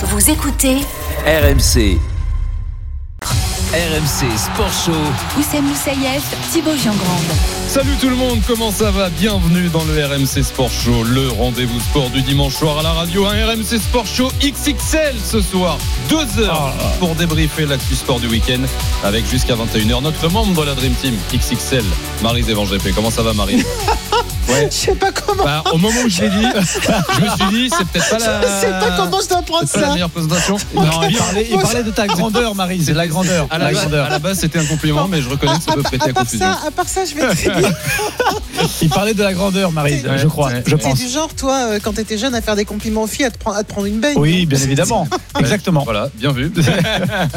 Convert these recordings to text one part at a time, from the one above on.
Vous écoutez RMC. RMC Sport Show. Oussem Moussaïef, Thibaut Giangrande. Salut tout le monde, comment ça va? Bienvenue dans le RMC Sport Show, le rendez-vous sport du dimanche soir à la radio. Un RMC Sport Show XXL ce soir, deux heures pour débriefer l'actu sport du week-end avec jusqu'à 21h notre membre de la Dream Team XXL, Marise Evan GP. Comment ça va Marie? Je sais pas comment. Bah, Au moment où je l'ai dit, je me suis dit c'est peut-être pas la. Je sais pas comment je dois prendre c'est pas la ça. meilleure présentation. Non, il parlait, il parlait de ta grandeur, Marie. C'est de la grandeur. À la, grandeur. à la base, c'était un compliment, mais je reconnais que ça peut prêter à à part confusion. ça, à part ça, je vais très bien. Il parlait de la grandeur, Marie, je crois. Je pense. du genre, toi, euh, quand t'étais jeune, à faire des compliments aux filles, à te, prendre- à te prendre une baigne. Oui, bien évidemment. Exactement. Voilà, bien vu.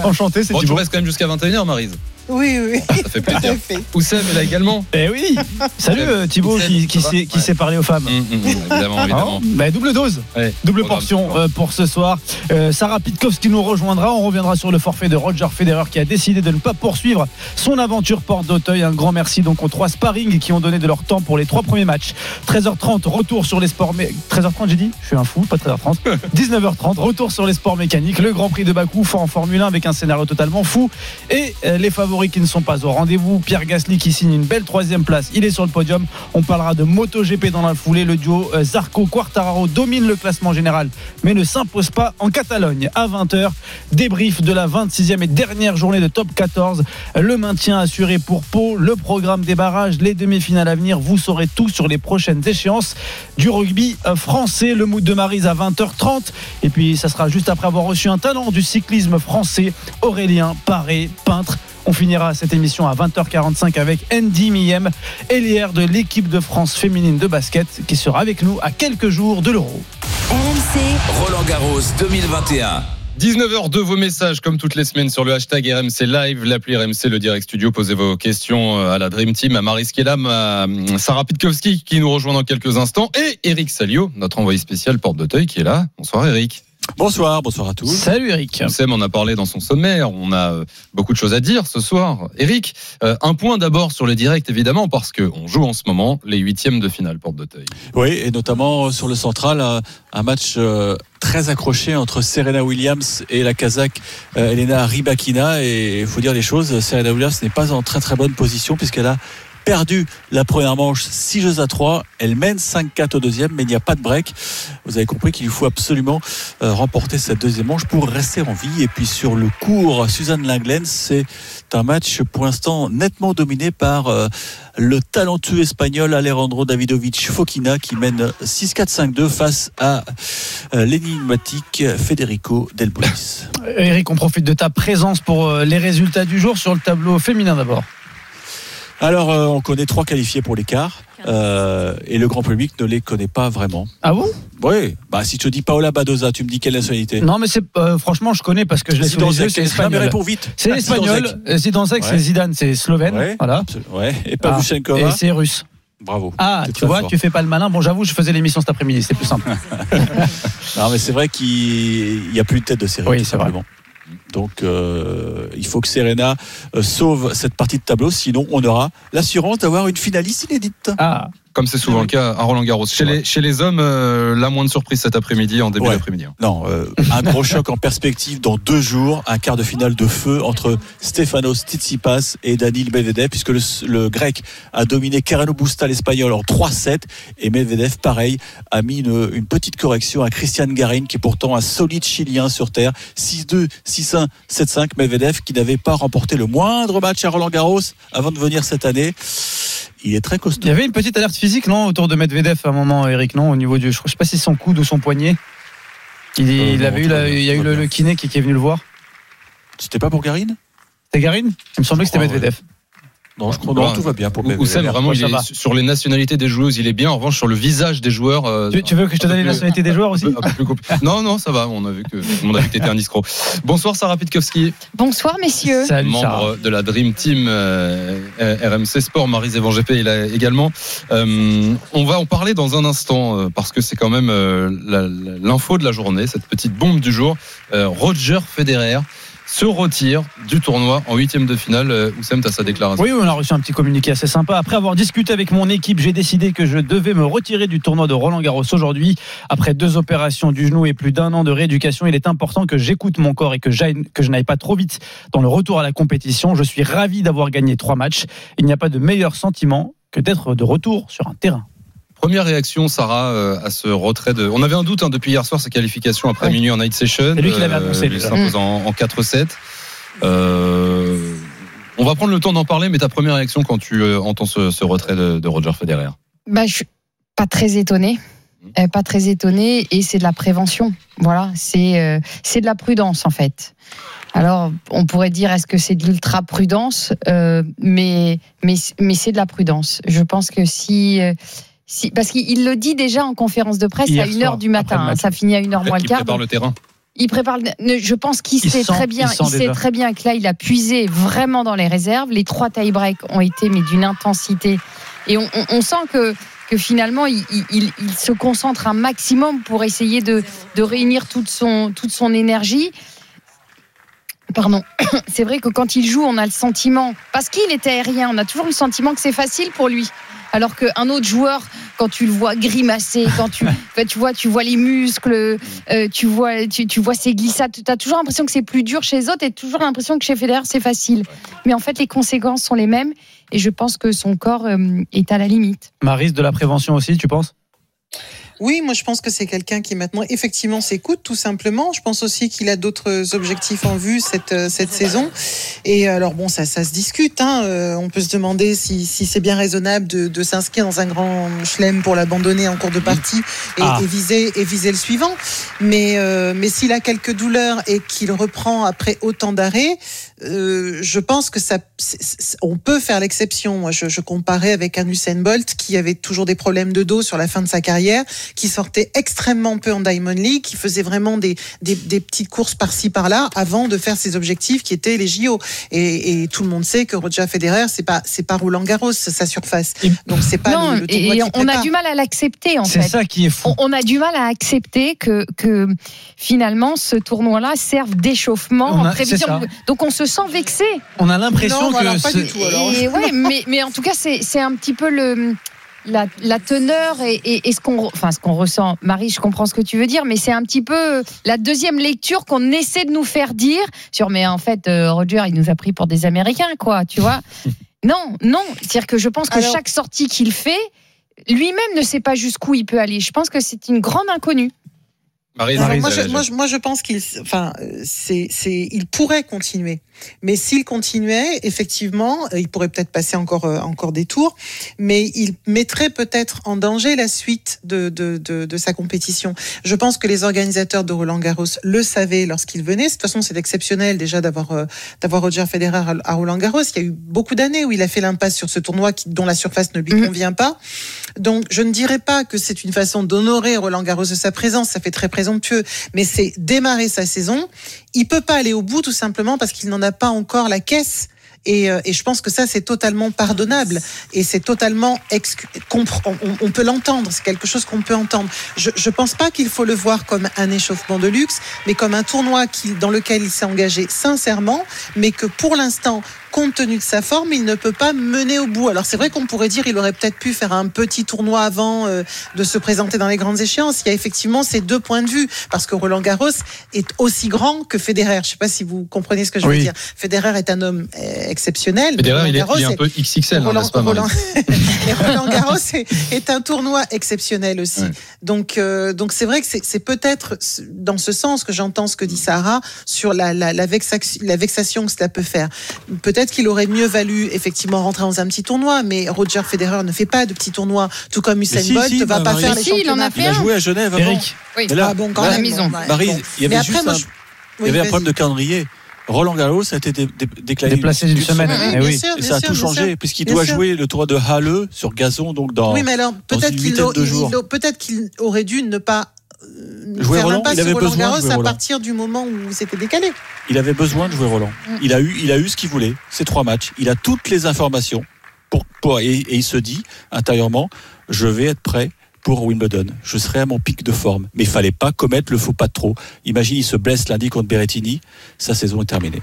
Enchanté, c'est Bon, tu restes quand même jusqu'à 21h, Marise. Oui, oui. Ça fait plaisir. Oussem est là également. Eh oui. Salut euh, Thibaut qui, qui ça va sait, qui Ouais. sait parler aux femmes. Hum, hum, hum, évidemment, Hein évidemment. Bah, double dose, Ouais. double portion euh, pour ce soir. Euh, Sarah Pitkowski nous rejoindra. On reviendra sur le forfait de Roger Federer qui a décidé de ne pas poursuivre son aventure porte d'Auteuil. Un grand merci donc aux trois sparring qui ont donné de leur temps pour les trois premiers matchs. 13h30, retour sur les sports. mé- 13h30, j'ai dit? Je suis un fou, pas 13h30. 19h30, retour sur les sports mécaniques. Le Grand Prix de Bakou, en Formule 1 avec un scénario totalement fou. Et euh, les favoris qui ne sont pas au rendez-vous. Pierre Gasly qui signe une belle troisième place. Il est sur le podium. On parlera de MotoGP dans la foulée. Le duo euh, Zarco-Quartararo domine le classement général, mais ne s'impose pas en Catalogne. À 20h, débrief de la 26e et dernière journée de top 14. Le maintien assuré pour Pau, le programme des barrages, les demi-finales à venir. Vous saurez tout sur les prochaines échéances du rugby euh, français. Le mood de Marise à 20h30. Et puis, ça sera juste après avoir reçu un talent du cyclisme français, Aurélien Paré, peintre. On finira cette émission à 20h45 avec Andy Miem, ailière de l'équipe de France féminine de basket, qui sera avec nous à quelques jours de l'Euro. RMC, Roland Garros 2021. 19h de vos messages comme toutes les semaines sur le hashtag RMC Live, l'appli RMC, le Direct Studio. Posez vos questions euh, à la Dream Team, à Maris Kellam, à euh, Sarah Pitkowski qui nous rejoint dans quelques instants et Eric Salio, notre envoyé spécial Porte d'Auteuil qui est là. Bonsoir Eric. Bonsoir, bonsoir à tous. Salut Eric. Sam en a parlé dans son sommaire. On a euh, beaucoup de choses à dire ce soir. Eric, euh, un point d'abord sur le direct évidemment parce que on joue en ce moment les huitièmes de finale Porte d'Auteuil. Oui, et notamment sur le central, un, match euh, très accroché entre Serena Williams et la Kazakh euh, Elena Rybakina. Et il faut dire les choses, Serena Williams n'est pas en très très bonne position puisqu'elle a perdu la première manche 6 jeux à 3. Elle mène 5-4 au deuxième, mais il n'y a pas de break. Vous avez compris qu'il faut absolument euh, remporter cette deuxième manche pour rester en vie. Et puis sur le cours, Suzanne Langlen, c'est un match pour l'instant nettement dominé par euh, le talentueux espagnol Alejandro Davidovich Fokina qui mène 6-4-5-2 face à euh, l'énigmatique Federico Del. Eric, on profite de ta présence pour les résultats du jour sur le tableau féminin d'abord. Alors, euh, on connaît trois qualifiés pour l'écart euh, et le grand public ne les connaît pas vraiment. Ah bon? Oui, bah, si te dis Paola Badoza, tu me dis quelle nationalité? Non, mais c'est euh, franchement, je connais parce que je l'ai sous les yeux. C'est espagnol. réponds vite. C'est espagnol. C'est. Zidane, c'est slovène. Ouais. Voilà. Ouais. Et Ah, Pavlyuchenkova. et c'est russe. Bravo. Ah, tu vois, fort. tu fais pas le malin. Bon, j'avoue, je faisais l'émission cet après-midi, c'est plus simple. Non, mais c'est vrai qu'il n'y a plus de tête de série. Oui, c'est vrai. Donc, euh, il faut que Serena euh, sauve cette partie de tableau, sinon on aura l'assurance d'avoir une finaliste inédite. Ah, Comme c'est souvent le cas à Roland Garros. Chez les, chez les hommes, euh, la moindre surprise cet après-midi, en début Ouais. d'après-midi. hein. Non, euh, un gros choc en perspective dans deux jours, un quart de finale de feu entre Stefanos Tsitsipas et Daniil Medvedev, puisque le, le grec a dominé Carreno Busta l'espagnol en 3-7, et Medvedev, pareil, a mis une, une petite correction à Christian Garin, qui est pourtant un solide chilien sur terre, 6-2, 6-1, 7-5, Medvedev qui n'avait pas remporté le moindre match à Roland Garros avant de venir cette année. Il est très costaud. il y avait une petite alerte physique, non, autour de Medvedev à un moment, Eric, non, au niveau du. Je ne sais pas si son coude ou son poignet. Il, Euh, il non, avait eu, la- il y a eu le, kiné qui, qui est venu le voir. C'était pas pour Garin C'était Garine Il me semblait que c'était Medvedev. Non, je crois Non, tout va bien pour Medvedev. Oussem, vraiment, il ça est, sur les nationalités des joueuses, il est bien. En revanche, sur le visage des joueurs. euh, Tu, tu veux que je te donne les nationalités des joueurs aussi Non, non, ça va. On a vu que, on a vu que t'étais un escroc. Bonsoir, Sarah Pitkowski, Bonsoir messieurs. Salut Sarah. membre de la Dream Team euh, RMC Sport. Marie Evan GP est là également. Euh, on va en parler dans un instant euh, parce que c'est quand même euh, l'info de la journée, cette petite bombe du jour. Euh, Roger Federer se retire du tournoi en huitième de finale. Euh, Oussem, t'as sa déclaration. Oui, on a reçu un petit communiqué assez sympa. Après avoir discuté avec mon équipe, j'ai décidé que je devais me retirer du tournoi de Roland Garros aujourd'hui. Après deux opérations du genou et plus d'un an de rééducation, il est important que j'écoute mon corps et que, que je n'aille pas trop vite dans le retour à la compétition. Je suis ravi d'avoir gagné trois matchs. Il n'y a pas de meilleur sentiment que d'être de retour sur un terrain. Première réaction, Sarah, euh, à ce retrait de. On avait un doute hein, depuis hier soir, sa qualification après Ouais. minuit en night session. C'est lui qui l'avait annoncé, Il déjà. s'impose en, en 4-7. Euh, on va prendre le temps d'en parler, mais ta première réaction quand tu euh, entends ce, ce retrait de, de Roger Federer? Bah, je suis pas très étonnée. Euh, pas très étonnée et c'est de la prévention. Voilà, c'est euh, c'est de la prudence en fait. Alors, on pourrait dire est-ce que c'est de l'ultra prudence, euh, mais mais mais c'est de la prudence. Je pense que si euh, si parce qu'il le dit déjà en conférence de presse Hier à 1 soir, heure du matin, hein, ça finit à 1 heure moins le Il quart. prépare donc le terrain. il prépare. Je pense qu'il Il sait sent- très bien. il Il, sait déjà. très bien que là, il a puisé vraiment dans les réserves. Les trois tie-breaks ont été mais d'une intensité. Et on, on- on sent que que finalement, il, il- il- il se concentre un maximum pour essayer de, de réunir toute son toute son énergie. Pardon. C'est vrai que quand il joue, on a le sentiment, parce qu'il est aérien, on a toujours le sentiment que c'est facile pour lui. Alors qu'un autre joueur, quand tu le vois grimacer, quand tu, vois, tu vois les muscles, euh, tu vois, tu, tu vois ses glissades, tu as toujours l'impression que c'est plus dur chez les autres et toujours l'impression que chez Federer c'est facile. Mais en fait, les conséquences sont les mêmes et je pense que son corps euh, est à la limite. Maris, de la prévention aussi, tu penses? Oui, moi je pense que c'est quelqu'un qui maintenant effectivement s'écoute tout simplement. Je pense aussi qu'il a d'autres objectifs en vue cette euh, cette saison. Et alors bon, ça ça se discute. Hein. Euh, on peut se demander si, si c'est bien raisonnable de, de s'inscrire dans un grand chelem pour l'abandonner en cours de partie et, Ah. et viser et viser le suivant. Mais euh, mais s'il a quelques douleurs et qu'il reprend après autant d'arrêts, euh, je pense que ça c'est- c'est- on peut faire l'exception. Moi, je, je comparais avec un Usain Bolt qui avait toujours des problèmes de dos sur la fin de sa carrière qui sortait extrêmement peu en Diamond League, qui faisait vraiment des, des, des petites courses par-ci par-là avant de faire ses objectifs qui étaient les JO. Et, et tout le monde sait que Roger Federer, c'est pas c'est pas Roland Garros sa surface. Donc c'est pas non, le, le tournoi et on a du mal à l'accepter en C'est fait. ça qui est fou. On, on a du mal à accepter que, que finalement ce tournoi-là serve d'échauffement en prévision. c'est ça. Donc on se sent vexé. On a l'impression que alors pas du tout. Alors. Et ouais, mais, mais en tout cas, c'est un petit peu le. La, la teneur et, et, et ce qu'on enfin ce qu'on ressent Marie je comprends ce que tu veux dire mais c'est un petit peu la deuxième lecture qu'on essaie de nous faire dire sur mais en fait euh, Roger il nous a pris pour des Américains quoi tu vois non non c'est-à-dire que je pense que Alors- chaque sortie qu'il fait lui-même ne sait pas jusqu'où il peut aller je pense que c'est une grande inconnue Marie, moi, je, a- moi, je, moi, je pense qu'il, enfin, c'est, il pourrait continuer. Mais s'il continuait, effectivement, euh, il pourrait peut-être passer encore, euh, encore des tours, mais il mettrait peut-être en danger la suite de, de, de, de sa compétition. Je pense que les organisateurs de Roland Garros le savaient lorsqu'il venait. De toute façon, c'est exceptionnel déjà d'avoir, euh, d'avoir Roger Federer à, Roland Garros. Il y a eu beaucoup d'années où il a fait l'impasse sur ce tournoi qui, dont la surface ne lui Mhm. convient pas. Donc, je ne dirais pas que c'est une façon d'honorer Roland Garros de sa présence. Ça fait très présomptueux, mais c'est démarrer sa saison. Il peut pas aller au bout tout simplement parce qu'il n'en a pas encore la caisse. Et, euh, et je pense que ça, c'est totalement pardonnable. Et c'est totalement... on- on peut l'entendre, c'est quelque chose qu'on peut entendre. Je ne pense pas qu'il faut le voir comme un échauffement de luxe, mais comme un tournoi qui, dans lequel il s'est engagé sincèrement, mais que pour l'instant, compte tenu de sa forme, il ne peut pas mener au bout. Alors c'est vrai qu'on pourrait dire il aurait peut-être pu faire un petit tournoi avant euh, de se présenter dans les grandes échéances. Il y a effectivement ces deux points de vue, parce que Roland Garros est aussi grand que Federer. Je ne sais pas si vous comprenez ce que je veux dire. Federer est un homme euh, exceptionnel. Federer, il est, il est un peu XXL, hein, Roland, n'est-ce pas, Roland- Roland Garros est, est un tournoi exceptionnel aussi. Ouais. Donc, euh, donc c'est vrai que c'est peut-être dans ce sens que j'entends ce que dit Sarah sur la, la, la, vexac- la vexation que cela peut faire. Peut-être qu'il aurait mieux valu effectivement rentrer dans un petit tournoi, mais Roger Federer ne fait pas de petits tournois, tout comme Usain si, Bolt si, ne va bah, pas Marie- faire les Si, il en a championnats. fait Il a joué à Genève avant. Eric, oui Mais là, Ah bon, quand la maison. bon, ouais, bon. il y avait Mais juste après, moi, un- je- il y avait Oui, un problème de calendrier. Roland Garros a été dé- dé- déclaré Déplacé d'une semaine. Oui, Eh oui. sûr, Et ça a sûr, tout changé puisqu'il doit sûr. jouer le tournoi de Halle sur gazon donc dans Oui, mais alors peut-être une qu'il huitaine a- de il- jours. il- peut-être qu'il aurait dû ne pas Jouer Roland, il avait besoin de Garros jouer à Roland. partir du moment où c'était décalé. il avait besoin de jouer Roland. Mm. Il a eu, il a eu ce qu'il voulait, ces trois matchs. Il a toutes les informations pour, pour et, et il se dit intérieurement, je vais être prêt pour Wimbledon. Je serai à mon pic de forme. Mais il fallait pas commettre le faux pas de trop. Imagine, il se blesse lundi contre Berrettini. Sa saison est terminée.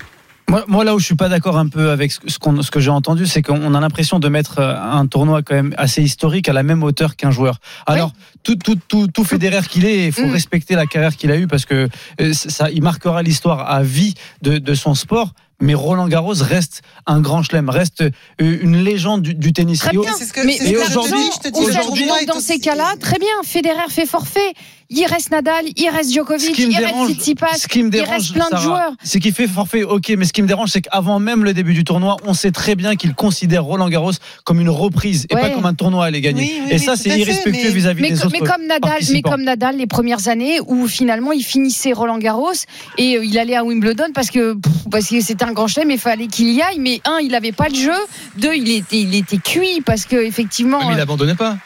Moi, moi, là où je suis pas d'accord un peu avec ce, ce qu'on- ce que j'ai entendu, c'est qu'on a l'impression de mettre euh, un tournoi quand même assez historique à la même hauteur qu'un joueur. Alors, tout, tout, tout, tout Federer qu'il est, il faut Mm. respecter la carrière qu'il a eue parce que euh, ça, il marquera l'histoire à vie de, de son sport. Mais Roland Garros reste un grand chelem, reste euh, une légende du, du tennis. Très bien. C'est ce que- mais aujourd'hui, donc est dans ces cas-là, très bien, Federer fait forfait. Il reste Nadal, il reste Ce Djokovic, il reste Tsitsipas, ce qui me il dérange, reste plein de joueurs. c'est qu'il fait forfait, ok, mais ce qui me dérange, c'est qu'avant même le début du tournoi, on sait très bien qu'il considère Roland Garros comme une reprise et Ouais. pas comme un tournoi à aller gagner. Oui, oui, et oui, ça, c'est irrespectueux mais- vis-à-vis Mais, des autres. mais comme Nadal, mais comme Nadal, les premières années où finalement il finissait Roland Garros et euh, il allait à Wimbledon parce que pff, parce que c'était un grand chelem, mais il fallait qu'il y aille. Mais un, il avait pas le jeu. Deux, il était il était cuit parce que effectivement. Mais il euh, abandonnait pas.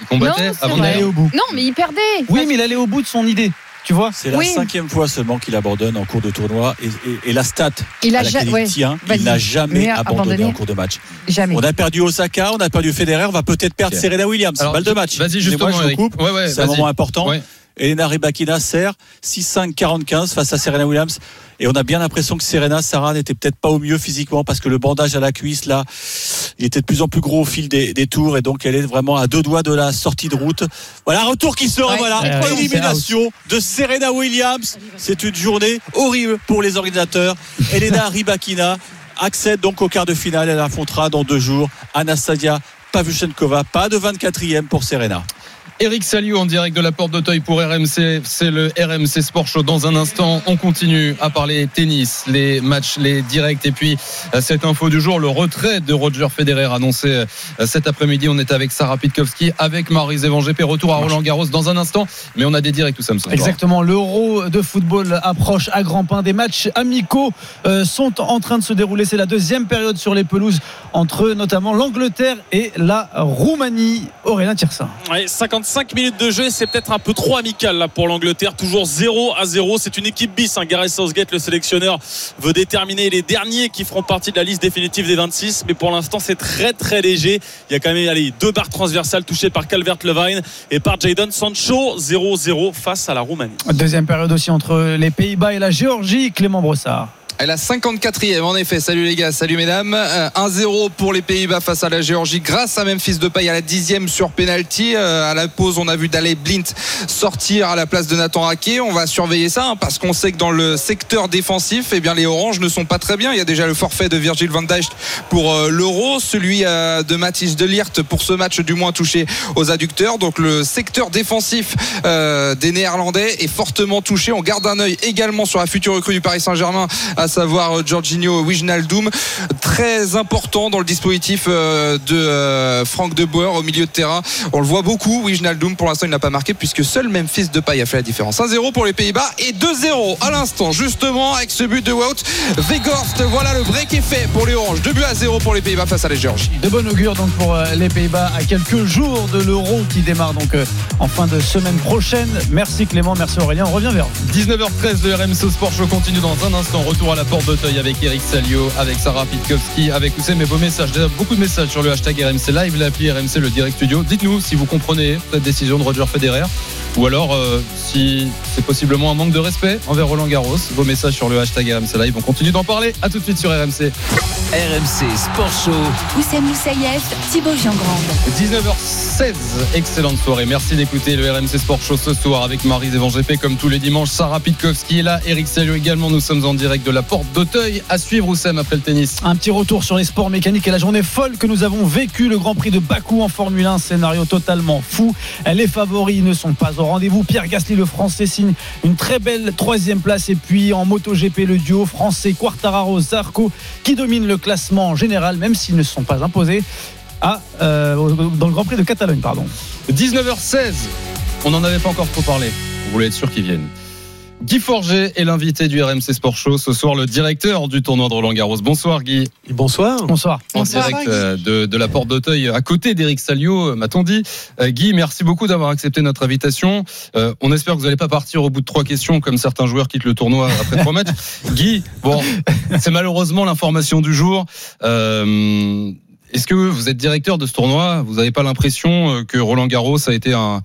Il combattait Non, avant d'aller allait au bout. Non, mais il perdait. Oui, mais il allait au bout de son idée. Tu vois C'est la Oui. cinquième fois seulement qu'il abandonne en cours de tournoi. Et, et- et la stat Il à a laquelle ja- ouais, il tient, vas-y. il n'a jamais Mais abandonné, abandonné. en cours de match. jamais. On a perdu Osaka, on a perdu Federer, on va peut-être perdre. Serena Williams. Alors, Balle de match. Vas-y, justement, je coupe. Ouais, ouais, C'est un moment important. Elena Rybakina sert 6-5-45 face à Serena Williams. Et on a bien l'impression que Serena Sarah n'était peut-être pas au mieux physiquement parce que le bandage à la cuisse, là, il était de plus en plus gros au fil des, des tours. Et donc, elle est vraiment à deux doigts de la sortie de route. Voilà, retour qui Ouais, voilà. Élimination de Serena Williams. C'est une journée horrible pour les organisateurs. Elena Rybakina accède donc au quart de finale. Elle affrontera dans deux jours Anastasia Pavlyuchenkova. Pas de 24e pour Serena. Eric Salio en direct de la porte d'Auteuil pour RMC. C'est le RMC Sport Show. Dans un instant, on continue à parler tennis, les matchs, les directs. Et puis, euh, cette info du jour, le retrait de Roger Federer annoncé euh, cet après-midi. On est avec Sarah Pitkowski, avec Marie Zévan GP. Retour à Roland Garros dans un instant. Mais on a des directs tout ça. Exactement, l'euro de football approche à grands pas. Des matchs amicaux euh, sont en train de se dérouler. C'est la deuxième période sur les pelouses entre notamment l'Angleterre et la Roumanie. Aurélien Tirsin. Ouais, 55 minutes de jeu, c'est peut-être un peu trop amical pour l'Angleterre. Toujours 0 à 0. C'est une équipe bis. Hein. Gareth Southgate, le sélectionneur, veut déterminer les derniers qui feront partie de la liste définitive des 26. Mais pour l'instant, c'est très très léger. Il y a quand même deux barres transversales touchées par Calvert Levine et par Jadon Sancho. 0-0 face à la Roumanie. Deuxième période aussi entre les Pays-Bas et la Géorgie. Clément Brossard. Elle a 54e en effet. Salut les gars, salut mesdames. Euh, 1-0 pour les Pays-Bas face à la Géorgie grâce à Memphis Depay à la dixième sur penalty. Euh, à la pause, on a vu Daley Blint sortir à la place de Nathan Ake. On va surveiller ça hein, parce qu'on sait que dans le secteur défensif, eh bien les Oranges ne sont pas très bien. Il y a déjà le forfait de Virgil van Dijk pour euh, l'Euro, celui euh, de Mathis Delirte pour ce match du moins touché aux adducteurs. Donc le secteur défensif euh, des Néerlandais est fortement touché. On garde un œil également sur la future recrue du Paris Saint-Germain, savoir euh, Jorginho Wijnaldum, très important dans le dispositif euh, de euh, Franck de Boer au milieu de terrain. On le voit beaucoup. Wijnaldum, pour l'instant, il n'a pas marqué puisque seul Memphis Depay a fait la différence. 1-0 pour les Pays-Bas et 2-0 à l'instant, justement, avec ce but de Wout Weghorst. Voilà, le break est fait pour les Oranges. 2 buts à 0 pour les Pays-Bas face à la Géorgie. De bon augure donc pour les Pays-Bas à quelques jours de l'Euro qui démarre donc en fin de semaine prochaine. Merci Clément, merci Aurélien. On revient vers vous. 19h13, le RMC Sport Show continue dans un instant. Retour à la porte d'Auteuil avec Eric Salio, avec Sarah Pitkowski, avec Oussem et vos messages. Déjà beaucoup de messages sur le hashtag RMC Live, l'appli RMC, le direct studio. Dites-nous si vous comprenez cette décision de Roger Federer ou alors euh, si c'est possiblement un manque de respect envers Roland Garros. Vos messages sur le hashtag RMC Live. On continue d'en parler. À tout de suite sur RMC. RMC Sport Show. Oussem Moussaïef, Thibaut Giangrande. 19h16, excellente soirée. Merci d'écouter le RMC Sport Show ce soir avec Marie Zévan GP comme tous les dimanches. Sarah Pitkowski est là, Eric Salio également. Nous sommes en direct de la porte d'Auteuil. À suivre Oussem après le tennis. Un petit retour sur les sports mécaniques et la journée folle que nous avons vécue. Le Grand Prix de Bakou en Formule 1, scénario totalement fou. Les favoris ne sont pas au rendez-vous. Pierre Gasly, le français, signe une très belle troisième place. Et puis en MotoGP, le duo français Quartararo Zarco qui domine le classement général, même s'ils ne se sont pas imposés. à, euh, dans le Grand Prix de Catalogne, pardon. 19h16. On n'en avait pas encore trop parlé. Vous voulez être sûr qu'ils viennent. Guy Forget est l'invité du RMC Sport Show. Ce soir, le directeur du tournoi de Roland Garros. Bonsoir Guy. Bonsoir. Bonsoir. En Bonsoir, direct euh, de, de la porte d'Auteuil, à côté d'Éric Salio, euh, m'a-t-on dit. Euh, Guy, merci beaucoup d'avoir accepté notre invitation. Euh, on espère que vous n'allez pas partir au bout de trois questions comme certains joueurs quittent le tournoi après trois matchs. Guy, bon, c'est malheureusement l'information du jour. Euh, Est-ce que vous êtes directeur de ce tournoi? Vous n'avez pas l'impression que Roland Garros a été un,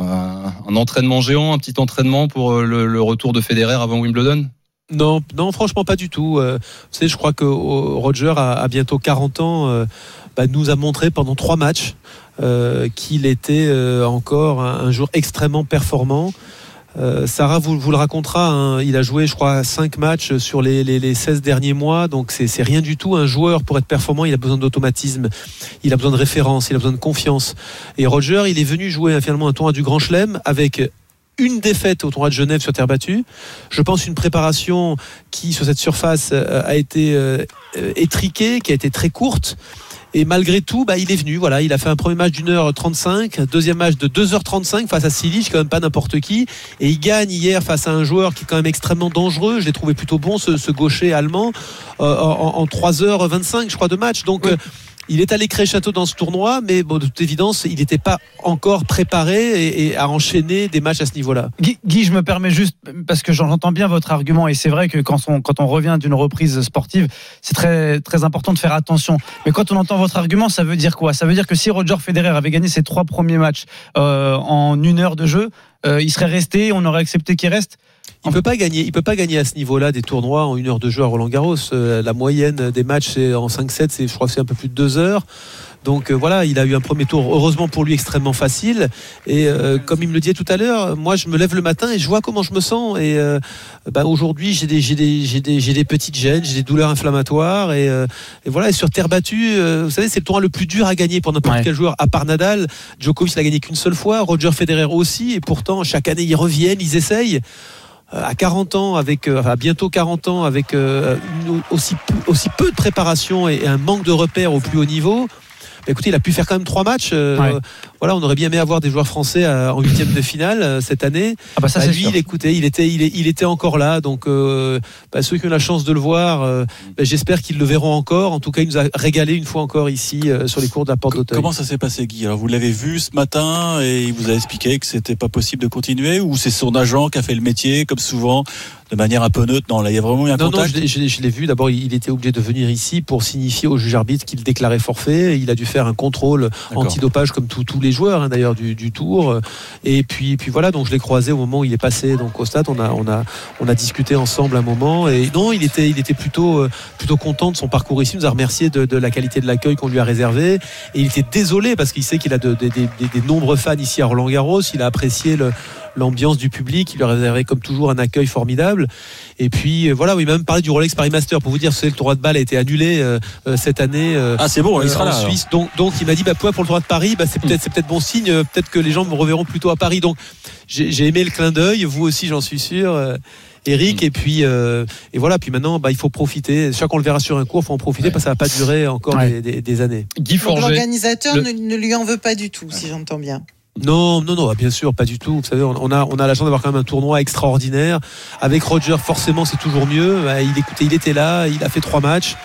un, entraînement géant, un petit entraînement pour le, le retour de Federer avant Wimbledon? Non, non, franchement pas du tout. vous savez, je crois que Roger a, bientôt 40 ans, bah, nous a montré pendant trois matchs euh, qu'il était euh, encore un, jour extrêmement performant. Euh, Sarah vous, le racontera, hein. il a joué je crois 5 matchs sur les, les, 16 derniers mois, donc c'est rien du tout. Un joueur pour être performant, il a besoin d'automatisme, il a besoin de référence, il a besoin de confiance. Et Roger, il est venu jouer finalement un tournoi du Grand Chelem avec une défaite au tournoi de Genève sur terre battue. Je pense une préparation qui sur cette surface a été étriquée, qui a été très courte. Et malgré tout, bah, il est venu. Voilà, il a fait un premier match d'une heure 35, deuxième match de 2h35 face à Silic, quand même pas n'importe qui. Et il gagne hier face à un joueur qui est quand même extrêmement dangereux. Je l'ai trouvé plutôt bon, ce, gaucher allemand, euh, en, 3h25, je crois, de match. Donc, euh, il est allé château dans ce tournoi, mais de toute évidence, il n'était pas encore préparé et, à enchaîner des matchs à ce niveau-là. Guy, je me permets juste, parce que j'entends bien votre argument, et c'est vrai que quand on, quand on revient d'une reprise sportive, c'est très, très important de faire attention. Mais quand on entend votre argument, ça veut dire quoi? Ça veut dire que si Roger Federer avait gagné ses trois premiers matchs euh, en une heure de jeu, euh, il serait resté, on aurait accepté qu'il reste? Il peut pas gagner. Il peut pas gagner à ce niveau-là des tournois en une heure de jeu à Roland Garros. Euh, la moyenne des matchs c'est en 5-7, c'est je crois que c'est un peu plus de deux heures. Donc euh, voilà, il a eu un premier tour, heureusement pour lui, extrêmement facile. Et euh, comme il me le disait tout à l'heure, moi je me lève le matin et je vois comment je me sens. Et bah, aujourd'hui, j'ai des, des, des, des, petites gènes, j'ai des douleurs inflammatoires. Et, voilà, et sur terre battue, vous savez, c'est le tournoi le plus dur à gagner pour n'importe quel joueur, à part Nadal. Djokovic n'a gagné qu'une seule fois, Roger Federer aussi. Et pourtant, chaque année, ils reviennent, ils essayent. Euh, à 40 ans, avec, euh, enfin, bientôt 40 ans, avec euh, aussi, peu de préparation et un manque de repères au plus haut niveau, bah, écoutez, il a pu faire quand même trois matchs. Voilà, on aurait bien aimé avoir des joueurs français euh, en huitième de finale euh, cette année. Ah bah ça, bah, lui, il écoutait, il était, il, était encore là. Donc, bah, ceux qui ont la chance de le voir, j'espère qu'ils le verront encore. En tout cas, il nous a régalé une fois encore ici sur les cours de la Porte d'Auteuil. Comment ça s'est passé, Guy? Alors, vous l'avez vu ce matin et il vous a expliqué que c'était pas possible de continuer, ou c'est son agent qui a fait le métier, comme souvent de manière un peu neutre? Non, là, il y a vraiment eu un non, contact. Non, je l'ai vu. D'abord, il était obligé de venir ici pour signifier au juge arbitre qu'il déclarait forfait. Il a dû faire un contrôle antidopage comme tous les joueurs, hein, d'ailleurs, du, tour. Et puis, puis voilà, donc je l'ai croisé au moment où il est passé donc au stade. On a, on a, on a discuté ensemble un moment. Et non, il était, il était plutôt, euh, plutôt content de son parcours ici. Il nous a remercié de, la qualité de l'accueil qu'on lui a réservé. Et il était désolé parce qu'il sait qu'il a des nombreux fans ici à Roland Garros. Il a apprécié le l'ambiance du public. Il leur réservait comme toujours un accueil formidable. Et puis euh, voilà, oui, même parlé du Rolex Paris Master pour vous dire que le tournoi de balle a été annulé euh, euh, cette année. ah c'est bon, il sera là. En Suisse. Donc, donc il m'a dit bah pour le tournoi de Paris, bah, c'est peut-être c'est peut-être bon signe. Peut-être que les gens me reverront plutôt à Paris. Donc j'ai aimé le clin d'œil. Vous aussi, j'en suis sûr. Eric. Mm. Et puis, et voilà. Puis maintenant, bah, il faut profiter. Chaque qu'on le verra sur un cours, il faut en profiter parce que ça va pas durer encore des, années. L'organisateur ne, lui en veut pas du tout, si j'entends bien. Non, non, non, bah, bien sûr, pas du tout. Vous savez, on a, on a la chance d'avoir quand même un tournoi extraordinaire. Avec Roger, forcément, c'est toujours mieux. Il, écoutait, il était là, il a fait trois matchs.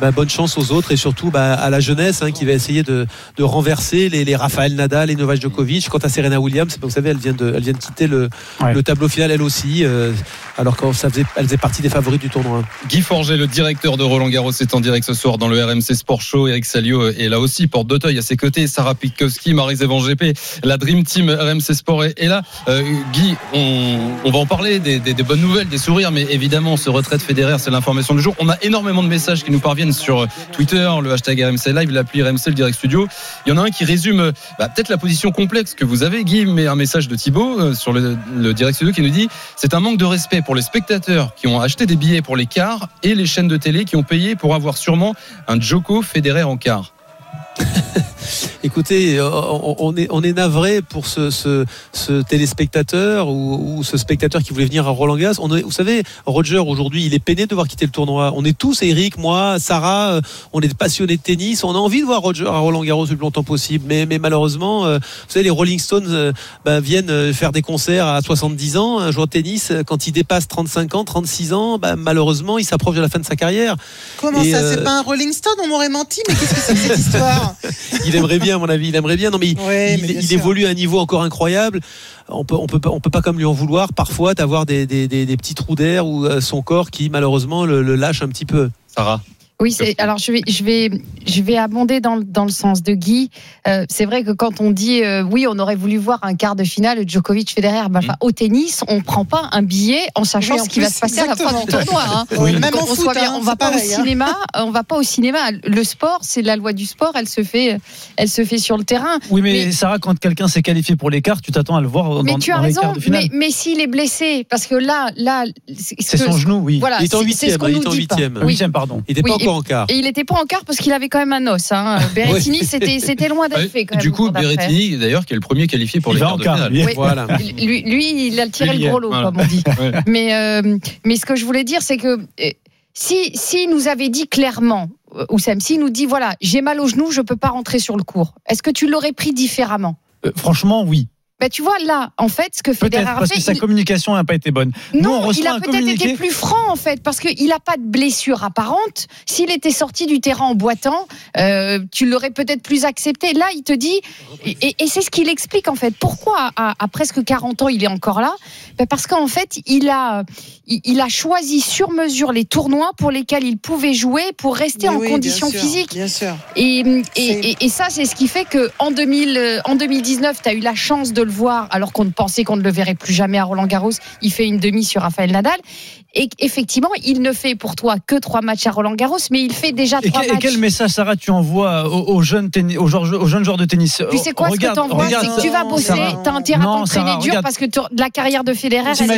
Bah, bonne chance aux autres et surtout bah, à la jeunesse hein, qui va essayer de, renverser les, les, Rafael Nadal, les Novak Djokovic. Quant à Serena Williams, vous savez, elle vient de, elle vient de quitter le, le tableau final elle aussi, euh, alors qu'elle faisait, elle faisait partie des favoris du tournoi. Guy Forget, le directeur de Roland Garros, est en direct ce soir dans le RMC Sport Show. Eric Salio est là aussi, porte d'Auteuil à ses côtés. Sarah Pitkowski, Marie-Zévan GP, la Dream Team RMC Sport est, là. Euh, Guy, on, va en parler des, bonnes nouvelles, des sourires, mais évidemment, ce retraite fédéraire, c'est l'information du jour. On a énormément de messages qui nous parviennent sur Twitter, le hashtag RMC Live, l'appli RMC, le Direct Studio. Il y en a un qui résume bah, peut-être la position complexe que vous avez, Guy, mais un message de Thibaut euh, sur le, Direct Studio qui nous dit c'est un manque de respect pour les spectateurs qui ont acheté des billets pour les quarts et les chaînes de télé qui ont payé pour avoir sûrement un Joko fédéré en quart. écoutez, euh, on est, on est navré pour ce, ce, téléspectateur ou, ce spectateur qui voulait venir à Roland Garros. On vous savez, Roger aujourd'hui, il est peiné de devoir quitter le tournoi. On est tous, Eric, moi, Sarah, euh, on est passionnés de tennis. On a envie de voir Roger à Roland Garros le plus longtemps possible. Mais, mais malheureusement, euh, vous savez, les Rolling Stones bah, viennent faire des concerts à 70 ans. Un joueur de tennis, quand il dépasse 35 ans, 36 ans, bah, malheureusement, il s'approche de la fin de sa carrière. Comment ça, c'est pas un Rolling Stone? On m'aurait menti, mais qu'est-ce que c'est que cette histoire? Il aimerait bien à mon avis. Il aimerait bien. Non, mais, il, évolue à un niveau encore incroyable. On peut, on peut, pas, on peut pas comme lui en vouloir parfois d'avoir des, des, petits trous d'air ou euh, son corps qui malheureusement le, lâche un petit peu. Sarah? Oui, alors je vais, je vais, je vais abonder dans, dans le sens de Guy. Euh, c'est vrai que quand on dit euh, oui, on aurait voulu voir un quart de finale Djokovic-Federer, bah, mm. au tennis, on prend pas un billet en sachant ce qui va se passer à la fin du tournoi. Hein. Même en foot, hein, on va pas au hein. cinéma. On va pas au cinéma. Le sport, c'est la loi du sport. Elle se fait, elle se fait sur le terrain. Oui, mais, Sarah, quand quelqu'un s'est qualifié pour l'écart, tu t'attends à le voir mais dans, tu as raison, de finale. Mais, mais s'il est blessé, parce que là, là, c'est son genou, oui. Voilà, il est en huitième. Il est en huitième. pardon. Il pas encore en quart. Et il n'était pas en quart parce qu'il avait quand même un os. Hein. Berrettini, c'était loin d'être fait. Quand du coup, Berrettini, d'ailleurs, qui est le premier qualifié pour les quarts de finale. Voilà. Lui, lui, il a tiré le gros lot, comme on dit. Mais, euh, mais ce que je voulais dire, c'est que euh, si, si nous avait dit clairement, euh, Oussam, si nous dit voilà, j'ai mal au genou, je ne peux pas rentrer sur le cours, est-ce que tu l'aurais pris différemment? Franchement, oui. Bah, tu vois, là, en fait, ce que Federer a fait. Parce que sa communication n'a pas été bonne. Non, il a peut-être été plus franc, en fait, parce qu'il n'a pas de blessure apparente. S'il était sorti du terrain en boitant, euh, tu l'aurais peut-être plus accepté. Là, il te dit, et, c'est ce qu'il explique, en fait. Pourquoi, à, presque 40 ans, il est encore là? Bah, Parce qu'en fait, il a, il, a choisi sur mesure les tournois pour lesquels il pouvait jouer pour rester en condition physique. Bien sûr. Et, et, ça, c'est ce qui fait qu'en 2000, en 2019, tu as eu la chance de le alors qu'on pensait qu'on ne le verrait plus jamais à Roland Garros. Il fait une demi sur Rafael Nadal. Et effectivement, il ne fait pour toi que trois matchs à Roland Garros, mais il fait déjà trois matchs. Et quel message, Sarah, tu envoies aux, jeunes, aux, jeunes joueurs de tennis? Tu sais quoi, regarde, ce que t'envoies, c'est que tu vas bosser, t'as intérêt à t'entraîner dur parce que la carrière de Federer, elle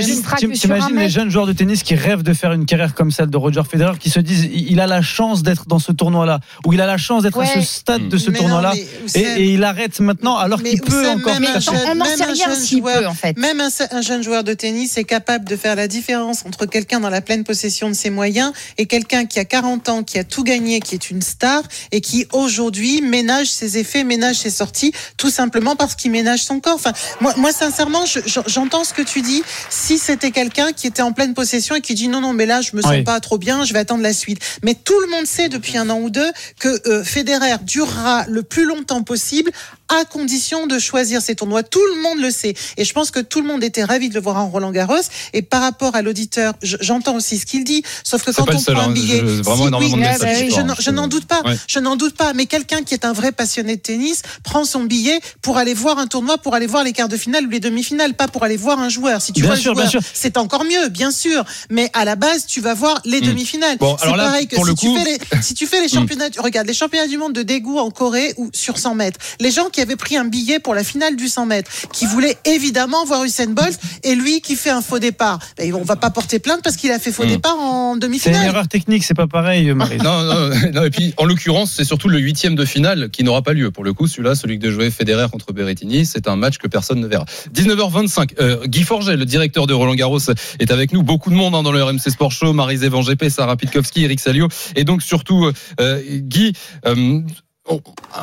que sur un les jeunes joueurs de tennis qui rêvent de faire une carrière comme celle de Roger Federer, qui se disent il a la chance d'être dans ce tournoi-là, ou il a la chance d'être à ce stade de ce tournoi-là, et, il arrête maintenant alors qu'il peut encore faire. On n'en sait rien s'il peut, en fait. Même un jeune joueur de tennis est capable de faire la différence entre quelqu'un dans la pleine possession de ses moyens et quelqu'un qui a 40 ans, qui a tout gagné, qui est une star et qui aujourd'hui ménage ses effets, ménage ses sorties, tout simplement parce qu'il ménage son corps. Enfin, moi, moi sincèrement, j'entends ce que tu dis. Si c'était quelqu'un qui était en pleine possession et qui dit non, non, mais là, je me sens pas trop bien, je vais attendre la suite. Mais tout le monde sait depuis un an ou deux que euh, Federer durera le plus longtemps possible à condition de choisir ses tournois. Tout le monde le sait. Et je pense que tout le monde était ravi de le voir en Roland Garros. Et par rapport à l'auditeur, j'entends aussi ce qu'il dit. Sauf que quand on prend un hein. billet. vraiment énormément de je, n'en doute pas. Je n'en doute pas. Mais quelqu'un qui est un vrai passionné de tennis prend son billet pour aller voir un tournoi, pour aller voir les quarts de finale ou les demi-finales, pas pour aller voir un joueur. Si tu vois sûr, joueur, c'est encore mieux, bien sûr. Mais à la base, tu vas voir les hmm. demi-finales. c'est pareil que si, tu fais les, si tu fais les championnats, regarde les championnats du monde de dégoût en Corée ou sur 100 mètres. Les gens qui avait pris un billet pour la finale du 100 mètres, qui voulait évidemment voir Usain Bolt, et lui qui fait un faux départ. Ben, on va pas porter plainte parce qu'il a fait faux hmm. départ en demi-finale. C'est une erreur technique, c'est pas pareil, Marie. non, non, et puis en l'occurrence, c'est surtout le huitième de finale qui n'aura pas lieu. Pour le coup, celui-là, celui que de jouer Federer contre Berrettini, c'est un match que personne ne verra. 19h25, euh, Guy Forget, le directeur de Roland Garros, est avec nous. Beaucoup de monde hein, dans le RMC Sport Show, Marie Van GP, Sarah Pitkowski, Eric Salio, et donc surtout euh, Guy. Euh,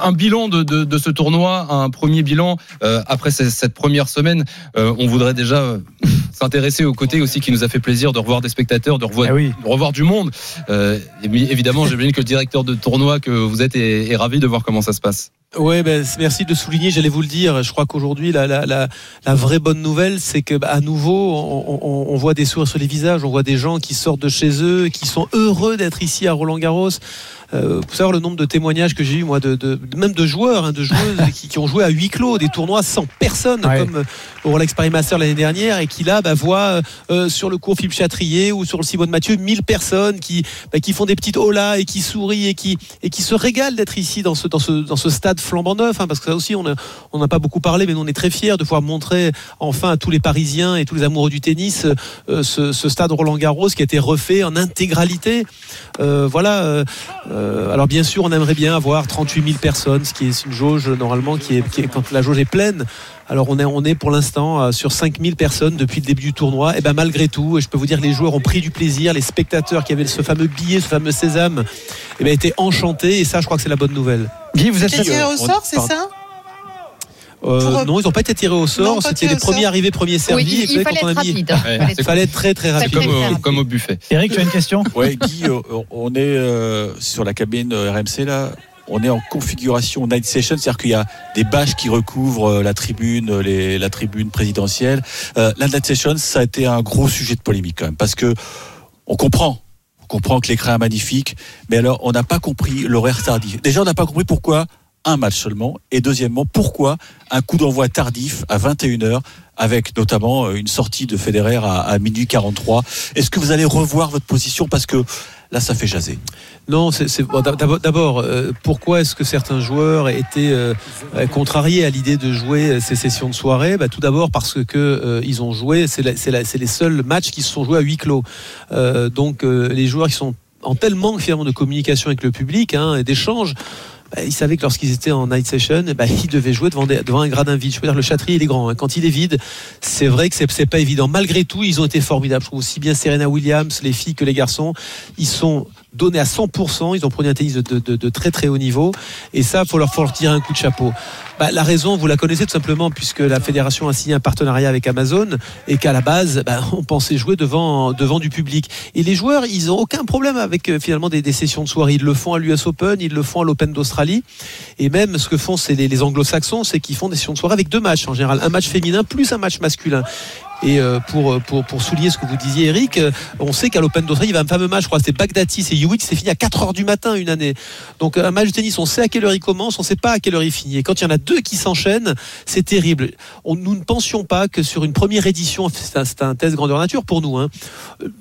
un bilan de, de, ce tournoi, un premier bilan euh, après cette première semaine. Euh, on voudrait déjà euh, s'intéresser au côté aussi qui nous a fait plaisir de revoir des spectateurs, de revoir, de revoir du monde. évidemment, j'imagine que le directeur de tournoi que vous êtes est, ravi de voir comment ça se passe. Oui, ben, merci de souligner, j'allais vous le dire. Je crois qu'aujourd'hui, la, la, la, la, vraie bonne nouvelle, c'est que bah, à nouveau, on, on, on, voit des sourires sur les visages, on voit des gens qui sortent de chez eux, qui sont heureux d'être ici à Roland Garros. Euh, pour savoir le nombre de témoignages que j'ai eu moi de, de, même de joueurs hein, de joueuses qui, qui, ont joué à huis clos des tournois sans personne comme euh, au Rolex Paris Master l'année dernière et qui là bah, voient euh, sur le cours Philippe Chatrier ou sur le Simone Mathieu 1000 personnes qui, bah, qui font des petites holas et qui sourient et qui, et qui se régalent d'être ici dans ce, dans ce, dans ce stade flambant neuf hein, parce que ça aussi on n'a on pas beaucoup parlé mais on est très fiers de pouvoir montrer enfin à tous les Parisiens et tous les amoureux du tennis ce, ce, stade Roland Garros qui a été refait en intégralité. Voilà euh, alors bien sûr, on aimerait bien avoir 38 000 personnes, ce qui est une jauge normalement qui est, quand la jauge est pleine. Alors on est, on est pour l'instant euh, sur 000 personnes depuis le début du tournoi. Et ben malgré tout, et je peux vous dire, les joueurs ont pris du plaisir. Les spectateurs qui avaient ce fameux billet, ce fameux sésame, et ben étaient enchantés. Et ça, je crois que c'est la bonne nouvelle. Guy, vous êtes tiré au sort, c'est ça euh, non, ils n'ont pas été tirés au sort. C'était les premiers arrivés, premiers servis. il, fallait être rapide. il fallait être très très rapide. Comme au, buffet. Eric, tu as une question? Oui, Guy, euh, on est euh, sur la cabine RMC là. On est en configuration night session, c'est-à-dire qu'il y a des bâches qui recouvrent la tribune, les, la tribune présidentielle. la night session, ça a été un gros sujet de polémique quand même, parce que on comprend comprend que l'écran est magnifique, mais alors on n'a pas compris l'horaire tardif. Déjà, on n'a pas compris pourquoi un match seulement, et deuxièmement, pourquoi un coup d'envoi tardif à 21h avec notamment euh, une sortie de Federer à, minuit 43. Est-ce que vous allez revoir votre position? Parce que là, ça fait jaser Non, c'est bon, d'abord, euh, pourquoi est-ce que certains joueurs étaient euh, contrariés à l'idée de jouer ces sessions de soirée? Bah, Tout d'abord parce que ils ont joué, c'est les seuls matchs qui se sont joués à huis clos. donc les joueurs qui sont en tel manque finalement de communication avec le public hein, et d'échanges bah, ils savaient que lorsqu'ils étaient en night session, bah, ils devaient jouer devant, un gradin vide. Je veux dire, le châtrier, il est grand. Hein. Quand il est vide, c'est vrai que c'est pas évident. Malgré tout, ils ont été formidables. Je trouve aussi bien Serena Williams, les filles que les garçons. Ils sont donnés à 100%. Ils ont produit un tennis de, très très haut niveau. Et ça, faut leur, faut leur tirer un coup de chapeau. Bah, la raison, vous la connaissez tout simplement, puisque la fédération a signé un partenariat avec Amazon et qu'à la base, bah, on pensait jouer devant, devant du public. Et les joueurs, ils n'ont aucun problème avec euh, finalement des, des, sessions de soirée. Ils le font à l'US Open, ils le font à l'Open d'Australie. Et même ce que font les, les anglo-saxons, c'est qu'ils font des sessions de soirée avec deux matchs en général. Un match féminin plus un match masculin. Et euh, pour, pour, pour souligner ce que vous disiez, Eric, euh, on sait qu'à l'Open d'Australie, il y a un fameux match, je crois, c'est Bagdati, c'est Hewitt, c'est fini à 4 heures du matin une année. Donc un match de tennis, on sait à quelle heure il commence, on sait pas à quelle heure il finit. Et quand il y en a deux qui s'enchaînent, c'est terrible. On, nous ne pensions pas que sur une première édition, c'est un, test grandeur nature pour nous, hein,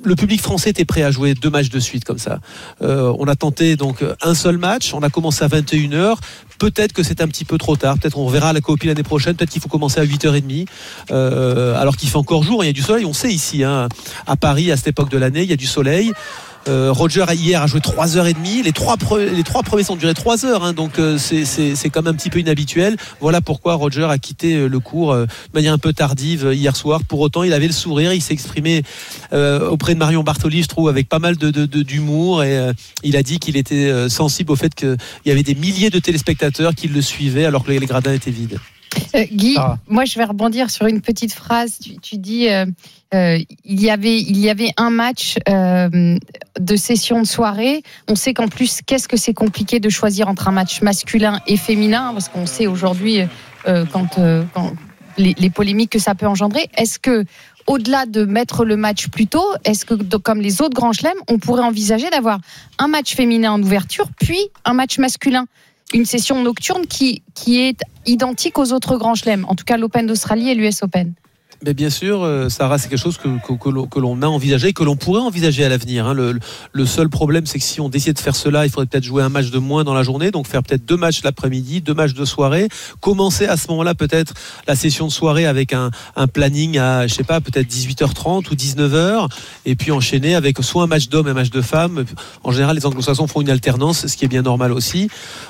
le public français était prêt à jouer deux matchs de suite comme ça. Euh, on a tenté donc un seul match, on a commencé à 21h. Peut-être que c'est un petit peu trop tard. Peut-être on verra la copie l'année prochaine. Peut-être qu'il faut commencer à 8h30. Euh, alors qu'il fait encore jour. Il y a du soleil. On sait ici, hein, à Paris, à cette époque de l'année, il y a du soleil. Euh, Roger hier a joué 3h30. Les trois, les trois premiers sont durés 3 heures, hein, donc euh, c'est quand même un petit peu inhabituel. Voilà pourquoi Roger a quitté euh, le cours de manière un peu tardive hier soir. Pour autant, il avait le sourire, il s'est exprimé auprès de Marion Bartoli, je trouve, avec pas mal d'humour. De, et il a dit qu'il était sensible au fait qu'il y avait des milliers de téléspectateurs qui le suivaient alors que les gradins étaient vides. Guy, moi je vais rebondir sur une petite phrase. Tu, dis euh, il, y avait, il y avait un match euh, de session de soirée. On sait qu'en plus, qu'est-ce que c'est compliqué de choisir entre un match masculin et féminin, parce qu'on sait aujourd'hui euh, quand, les, polémiques que ça peut engendrer. Est-ce que au-delà de mettre le match plus tôt, est-ce que, comme les autres grands chelems, on pourrait envisager d'avoir un match féminin en ouverture, puis un match masculin? Une session nocturne qui, qui est identique aux autres grands chelems, en tout cas l'Open d'Australie et l'US Open mais bien sûr, euh, Sarah, c'est quelque chose que, que, l'on a envisagé, que l'on pourrait envisager à l'avenir. Hein. Le, seul problème, c'est que si on décide de faire cela, il faudrait peut-être jouer un match de moins dans la journée, donc faire peut-être deux matchs l'après-midi, deux matchs de soirée, commencer à ce moment-là peut-être la session de soirée avec un, planning à, je sais pas, peut-être 18h30 ou 19h, et puis enchaîner avec soit un match d'hommes et un match de femmes. En général, les anglo-saxons font une alternance, ce qui est bien normal aussi.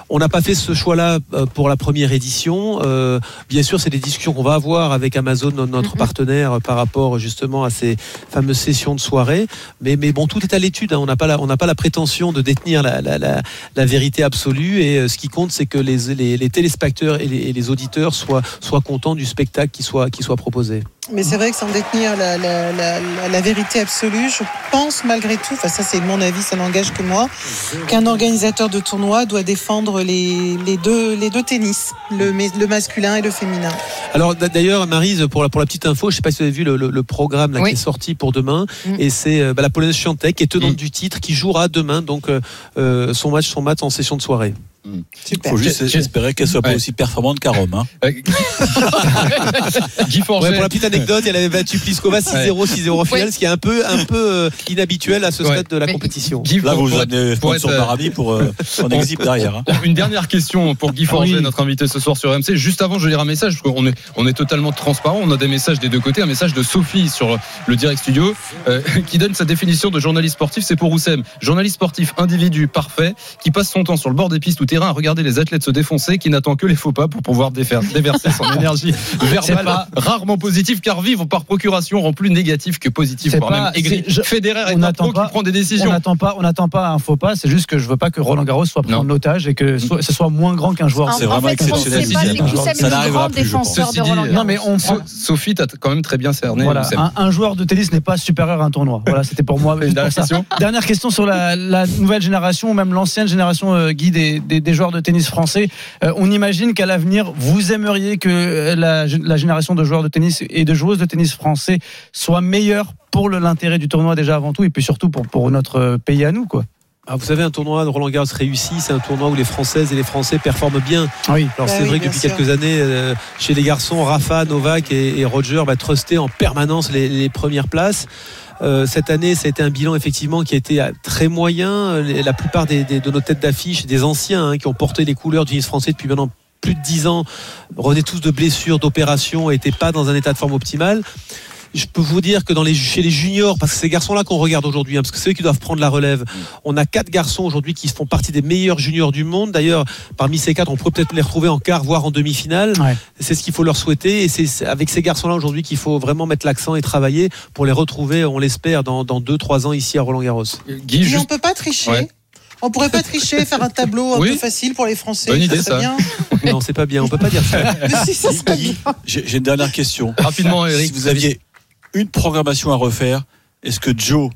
On n'a pas fait ce choix-là euh, pour la première édition. Euh, bien sûr, c'est des discussions qu'on va avoir avec Amazon, notre partenaires par rapport justement à ces fameuses sessions de soirée. Mais, bon, tout est à l'étude. Hein. On n'a pas, la, prétention de détenir la, vérité absolue. Et euh, ce qui compte, c'est que les, les, téléspectateurs et les, auditeurs soient, contents du spectacle qui soit proposé. Mais c'est vrai que sans détenir la, la, la, la, vérité absolue, je pense malgré tout, enfin ça c'est mon avis, ça n'engage que moi, qu'un organisateur de tournoi doit défendre les, les, deux, les deux tennis, le, le masculin et le féminin. Alors d'ailleurs, Marise, pour la, pour la petite info, je ne sais pas si vous avez vu le, le, programme là, qui est sorti pour demain, mm. et c'est euh, bah, la polonaise Chantek qui est tenante mm. du titre, qui jouera demain donc euh, euh son match, son match en session de soirée. Il faut juste espérer qu'elle soit pas aussi performante qu'à Rome. Hein. Guy pour la petite anecdote, elle avait battu Pliskova 6-0, 6-0 en finale, ce qui est un peu, un peu euh, inhabituel à ce stade de la compétition. Là, vous êtes sponsor par ami pour euh, on exhibe derrière. Hein. Une dernière question pour Guy Forger, notre invité ce soir sur MC. Juste avant, je vais lire un message, parce qu'on est, on est totalement transparent. On a des messages des deux côtés. Un message de Sophie sur le direct studio euh, qui donne sa définition de journaliste sportif. C'est pour Roussem. Journaliste sportif, individu parfait, qui passe son temps sur le bord des pistes ou terrain à regarder les athlètes se défoncer, qui n'attend que les faux pas pour pouvoir déverser son énergie verbale, rarement positive, car vivre par procuration rend plus négatif que positif, voire même aigri. Federer est un pro qui prend des décisions. On n'attend pas, on n'attend pas un faux pas. C'est juste que je veux pas que Roland Garros soit pris en otage et que ce soit moins grand qu'un joueur. C'est vraiment exceptionnel. Ça n'arrivera plus. De Roland Garros. Non, mais on. Sophie, t'as quand même très bien cerné. Voilà, un, joueur de tennis n'est pas supérieur à un tournoi. Voilà, c'était pour moi. Dernière question. Dernière question sur la, nouvelle génération ou même l'ancienne génération euh, Guy des, des joueurs de tennis français. Euh, on imagine qu'à l'avenir, vous aimeriez que la, génération de joueurs de tennis et de joueuses de tennis français soit meilleure pour l'intérêt du tournoi déjà avant tout, et puis surtout pour, pour notre pays à nous, quoi. Ah, vous savez, un tournoi de Roland Garros réussi, c'est un tournoi où les Françaises et les Français performent bien. Oui. Alors c'est Bah vrai oui, que depuis sûr. quelques années, euh, chez les garçons, Rafa, Novak et, et Roger bah, trustaient en permanence les, les premières places. Euh, cette année, ça a été un bilan effectivement qui a été euh, très moyen. Les- La plupart de nos têtes d'affiche, des anciens hein, qui ont porté les couleurs du tennis français depuis maintenant plus de 10 ans, revenaient tous de blessures, d'opérations, n'étaient pas dans un état de forme optimal. Je peux vous dire que dans les, chez les juniors, parce que c'est ces garçons-là qu'on regarde aujourd'hui, hein, parce que c'est eux qui doivent prendre la relève. On a quatre garçons aujourd'hui qui font partie des meilleurs juniors du monde. D'ailleurs, parmi ces quatre, on pourrait peut-être les retrouver en quart, voire en demi-finale. Ouais. C'est ce qu'il faut leur souhaiter. Et c'est- avec ces garçons-là aujourd'hui qu'il faut vraiment mettre l'accent et travailler pour les retrouver, on l'espère, dans, dans deux, trois ans ici à Roland-Garros. Guy, Et juste- on peut pas tricher. Ouais. On pourrait pas tricher, faire un tableau un Oui. peu facile pour les Français. Bonne idée, ça. bien. Non, c'est pas bien. On peut pas dire ça. Mais si, ça serait bien. J'ai j'ai une dernière question. rapidement, Eric. Si vous aviez une programmation à refaire, est-ce que Joe,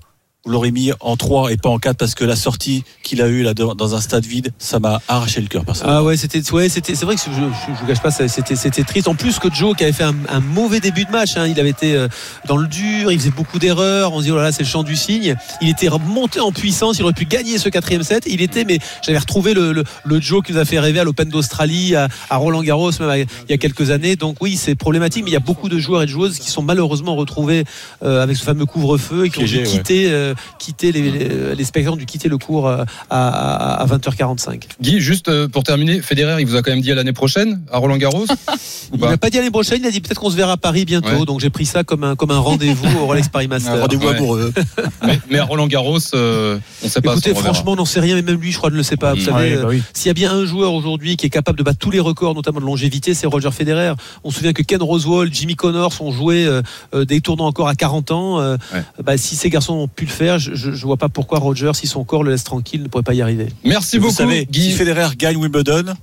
vous l'aurez mis en 3 et pas en 4 parce que la sortie qu'il a eue là dans un stade vide, ça m'a arraché le cœur personnellement. Ah ouais, c'était, ouais, c'était, c'est vrai que je, je, je vous cache pas, c'était, c'était triste. En plus que Joe qui avait fait un, un mauvais début de match, hein, il avait été euh, dans le dur, il faisait beaucoup d'erreurs. On se dit oh là là, c'est le champ du signe. Il était remonté en puissance, il aurait pu gagner ce quatrième set. Il était, mais j'avais retrouvé le, le, le Joe qui nous a fait rêver à l'Open d'Australie, à, à Roland Garros, même à- il y a quelques années. Donc oui, c'est problématique, mais il y a beaucoup de joueurs et de joueuses qui sont malheureusement retrouvés euh, avec ce fameux couvre-feu et qui ont dû ouais. euh, quitter les, les, les spectateurs ont dû quitter le cours euh, à, à, à 20h45. Guy, juste euh, pour terminer, Federer, il vous a quand même dit à l'année prochaine à Roland Garros Il n'a pas dit l'année prochaine, il a dit peut-être qu'on se verra à Paris bientôt. Ouais. Donc j'ai pris ça comme un, comme un rendez-vous au Rolex Paris Master. Un rendez-vous Ouais. amoureux. mais, mais à Roland Garros, euh, on ne sait pas. Écoutez, franchement, on n'en sait rien, mais même lui, je crois, ne le sait pas. Vous Mm. savez, Ouais, bah oui. s'il y a bien un joueur aujourd'hui qui est capable de battre tous les records, notamment de longévité, c'est Roger Federer. On se souvient que Ken Rosewall, Jimmy Connors ont joué euh, euh, des tournois encore à 40 ans. Euh, Ouais. bah, si ces garçons ont pu le faire, je ne vois pas pourquoi Roger, si son corps le laisse tranquille, ne pourrait pas y arriver. Merci vous beaucoup, savez, Guy. si Federer gagne Wimbledon,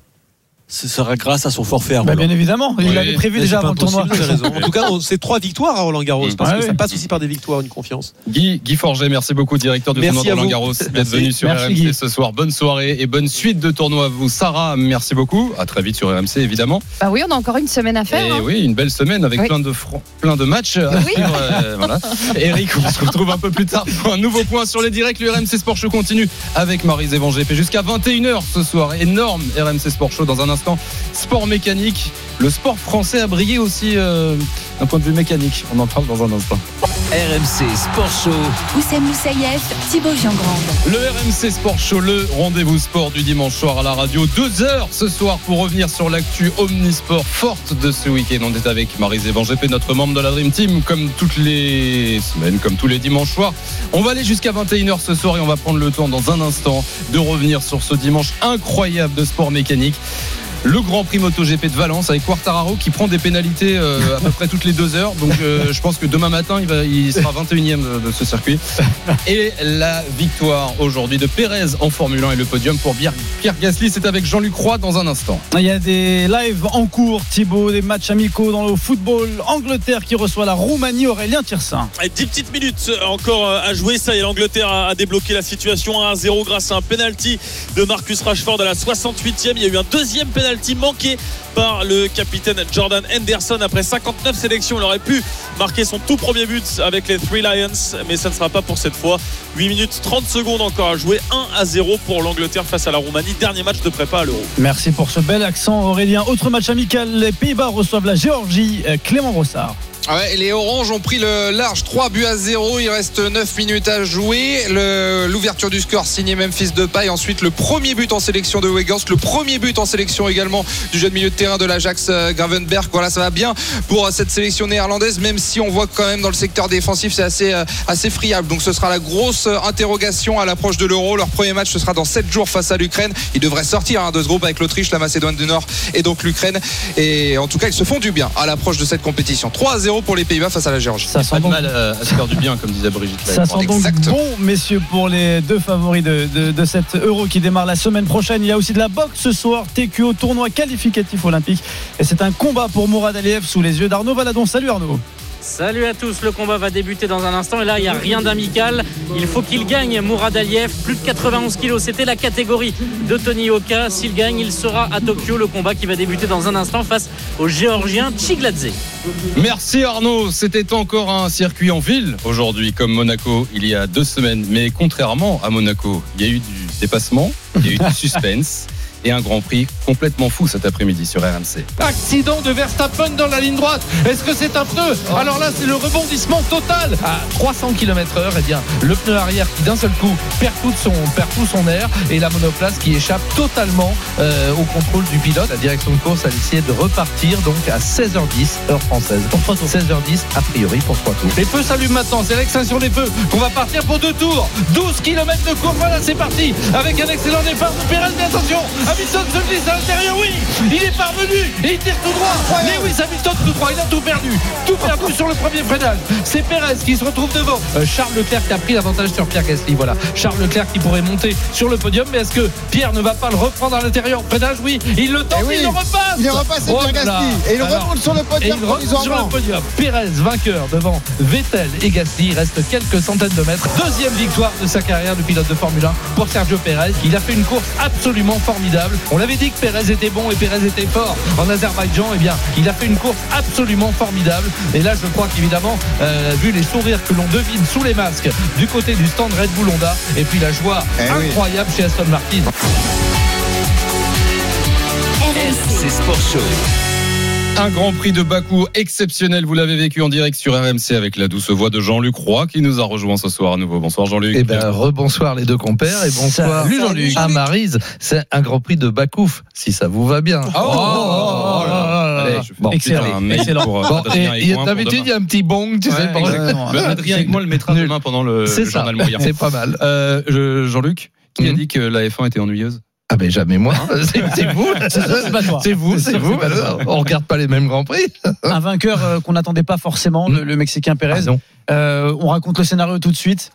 ce sera grâce à son forfait à Bah, bien évidemment, il Oui. l'avait prévu Mais déjà avant le tournoi. En tout cas, c'est trois victoires à Roland Garros, parce Ah que oui. ça passe aussi par des victoires, une confiance. Guy, Guy Forget, merci beaucoup, directeur du tournoi de Roland. Garros, d'être venu sur Merci, RMC Guy. ce soir. Bonne soirée et bonne suite de tournoi à vous. Sarah, merci beaucoup. À très vite sur RMC, évidemment. Bah oui, on a encore une semaine à faire. Et hein. oui, une belle semaine avec Oui. plein de plein de matchs. à Oui. suivre, euh, voilà. Eric, on se retrouve un peu plus tard pour un nouveau point sur les directs. Le RMC Sport Show continue avec Marie Zévan GP jusqu'à 21h ce soir. Énorme RMC Sport Show dans un instant. Sport mécanique. Le sport français a brillé aussi euh, d'un point de vue mécanique. On en parle dans un instant. RMC Sport Show. Oussem Moussaïef, Thibaut Giangrande. Le RMC Sport Show, le rendez-vous sport du dimanche soir à la radio. Deux heures ce soir pour revenir sur l'actu omnisport forte de ce week-end. On est avec Marie Zévan GP, notre membre de la Dream Team, comme toutes les semaines, comme tous les dimanches soirs. On va aller jusqu'à 21h ce soir et on va prendre le temps dans un instant de revenir sur ce dimanche incroyable de sport mécanique. Le Grand Prix MotoGP de Valence avec Quartararo qui prend des pénalités euh, à peu près toutes les deux heures. Donc euh, je pense que demain matin, il, va, il sera 21e de, de ce circuit. Et la victoire aujourd'hui de Pérez en Formule 1 et le podium pour Pierre, Gasly. C'est avec Jean-Luc Roy dans un instant. Il y a des lives en cours, Thibaut, des matchs amicaux dans le football. Angleterre qui reçoit la Roumanie, Aurélien Tirsin. Et 10 petites minutes encore à jouer. Ça y est, l'Angleterre a débloqué la situation 1 0 grâce à un penalty de Marcus Rashford à la 68e. Il y a eu un deuxième penalty manqué par le capitaine Jordan Henderson. Après 59 sélections, il aurait pu marquer son tout premier but avec les Three Lions, mais ça ne sera pas pour cette fois. 8 minutes 30 secondes encore à jouer. 1 à 0 pour l'Angleterre face à la Roumanie. Dernier match de prépa à l'Euro. Merci pour ce bel accent, Aurélien. Autre match amical, les Pays-Bas reçoivent la Géorgie. Euh, Clément Brossard. Ah les Oranges ont pris le large 3 buts à 0. Il reste 9 minutes à jouer. L'ouverture du score signée Memphis Depay. Ensuite, le premier but en sélection de Weghorst. Le premier but en sélection également du jeune milieu de terrain de l'Ajax euh, Gravenberg. Voilà, ça va bien pour euh, cette sélection néerlandaise, même si on voit quand même dans le secteur défensif, c'est assez, euh, assez friable. Donc ce sera la grosse interrogation à l'approche de l'Euro. Leur premier match, ce sera dans 7 jours face à l'Ukraine. Ils devraient sortir hein, de ce groupe avec l'Autriche, la Macédoine du Nord et donc l'Ukraine. Et en tout cas, ils se font du bien à l'approche de cette compétition. 3 0 0 pour les Pays-Bas face à la Géorgie. Ça sent mal euh, à se faire du bien, comme disait Brigitte. Ça sent donc bon, messieurs, pour les deux favoris de, de, cet Euro qui démarre la semaine prochaine. Il y a aussi de la boxe ce soir, TQO, tournoi qualificatif olympique. Et c'est un combat pour Mourad Aliyev sous les yeux d'Arnaud Valadon. Salut Arnaud. Salut à tous, le combat va débuter dans un instant et là il n'y a rien d'amical. Il faut qu'il gagne Mourad Aliyev, plus de 91 kilos, c'était la catégorie de Tony Oka. S'il gagne, il sera à Tokyo, le combat qui va débuter dans un instant face au géorgien Chigladze. Merci Arnaud, c'était encore un circuit en ville aujourd'hui comme Monaco il y a deux semaines. Mais contrairement à Monaco, il y a eu du dépassement, il y a eu du suspense. Et un Grand Prix complètement fou cet après-midi sur RMC. Accident de Verstappen dans la ligne droite. Est-ce que c'est un pneu Alors là, c'est le rebondissement total à 300 km/h. Eh bien, le pneu arrière qui d'un seul coup perd tout son perd tout son air et la monoplace qui échappe totalement euh, au contrôle du pilote. La direction de course a décidé de repartir donc à 16h10 heure française. Pour 16h10 a priori pour trois tours. Les feux s'allument maintenant. C'est l'extinction des feux qu'on va partir pour deux tours. 12 km de course. Voilà, c'est parti avec un excellent départ de Perez. Mais attention, Hamilton se glisse à l'intérieur, oui Il est parvenu et il tire tout droit Lewis Hamilton tout droit, il a tout perdu Tout perdu sur le premier freinage C'est Perez qui se retrouve devant Euh, Charles Leclerc qui a pris l'avantage sur Pierre Gasly Voilà, Charles Leclerc qui pourrait monter sur le podium Mais est-ce que Pierre ne va pas le reprendre à l'intérieur? Freinage, oui Il le tente, Eh oui, il le repasse il le repasse, c'est Oh Pierre. Gasly. Et il Alors, remonte sur le podium et il remonte sur le podium. Pérez vainqueur devant Vettel et Gasly. Il reste quelques centaines de mètres. Deuxième victoire de sa carrière de pilote de Formule 1 pour Sergio Pérez. Il a fait une course absolument formidable. On l'avait dit que Pérez était bon et Pérez était fort en Azerbaïdjan. Eh bien, il a fait une course absolument formidable. Et là, je crois qu'évidemment, euh, vu les sourires que l'on devine sous les masques du côté du stand Red Bull Honda, et puis la joie Eh oui. incroyable chez Aston Martin. RMC Sport Show. Un Grand Prix de Bakou exceptionnel, vous l'avez vécu en direct sur RMC avec la douce voix de Jean-Luc Roy qui nous a rejoint ce soir à nouveau. Bonsoir Jean-Luc. Eh ben, rebonsoir les deux compères et bonsoir Salut Jean-Luc. à Marise. C'est un Grand Prix de Bakouf, si ça vous va bien. Oh, oh, oh, là là. Allez, je fais Bon, excellent. excellent, un mail excellent. pour, euh, Bon, d'habitude, il y a un petit bong, tu sais, Ouais, exactement. Ben, Adrien Aigouin le mettra demain pendant le, C'est le ça, journal moyen. c'est pas mal. Euh, je- Jean-Luc, qui a Mhm. dit que la F1 était ennuyeuse? Ah ben jamais moi. C'est c'est vous. c'est vous, C'est vous. On regarde pas les mêmes grands prix. Un vainqueur euh, qu'on n'attendait pas forcément, le, le Mexicain Pérez. Euh, on raconte le scénario tout de suite.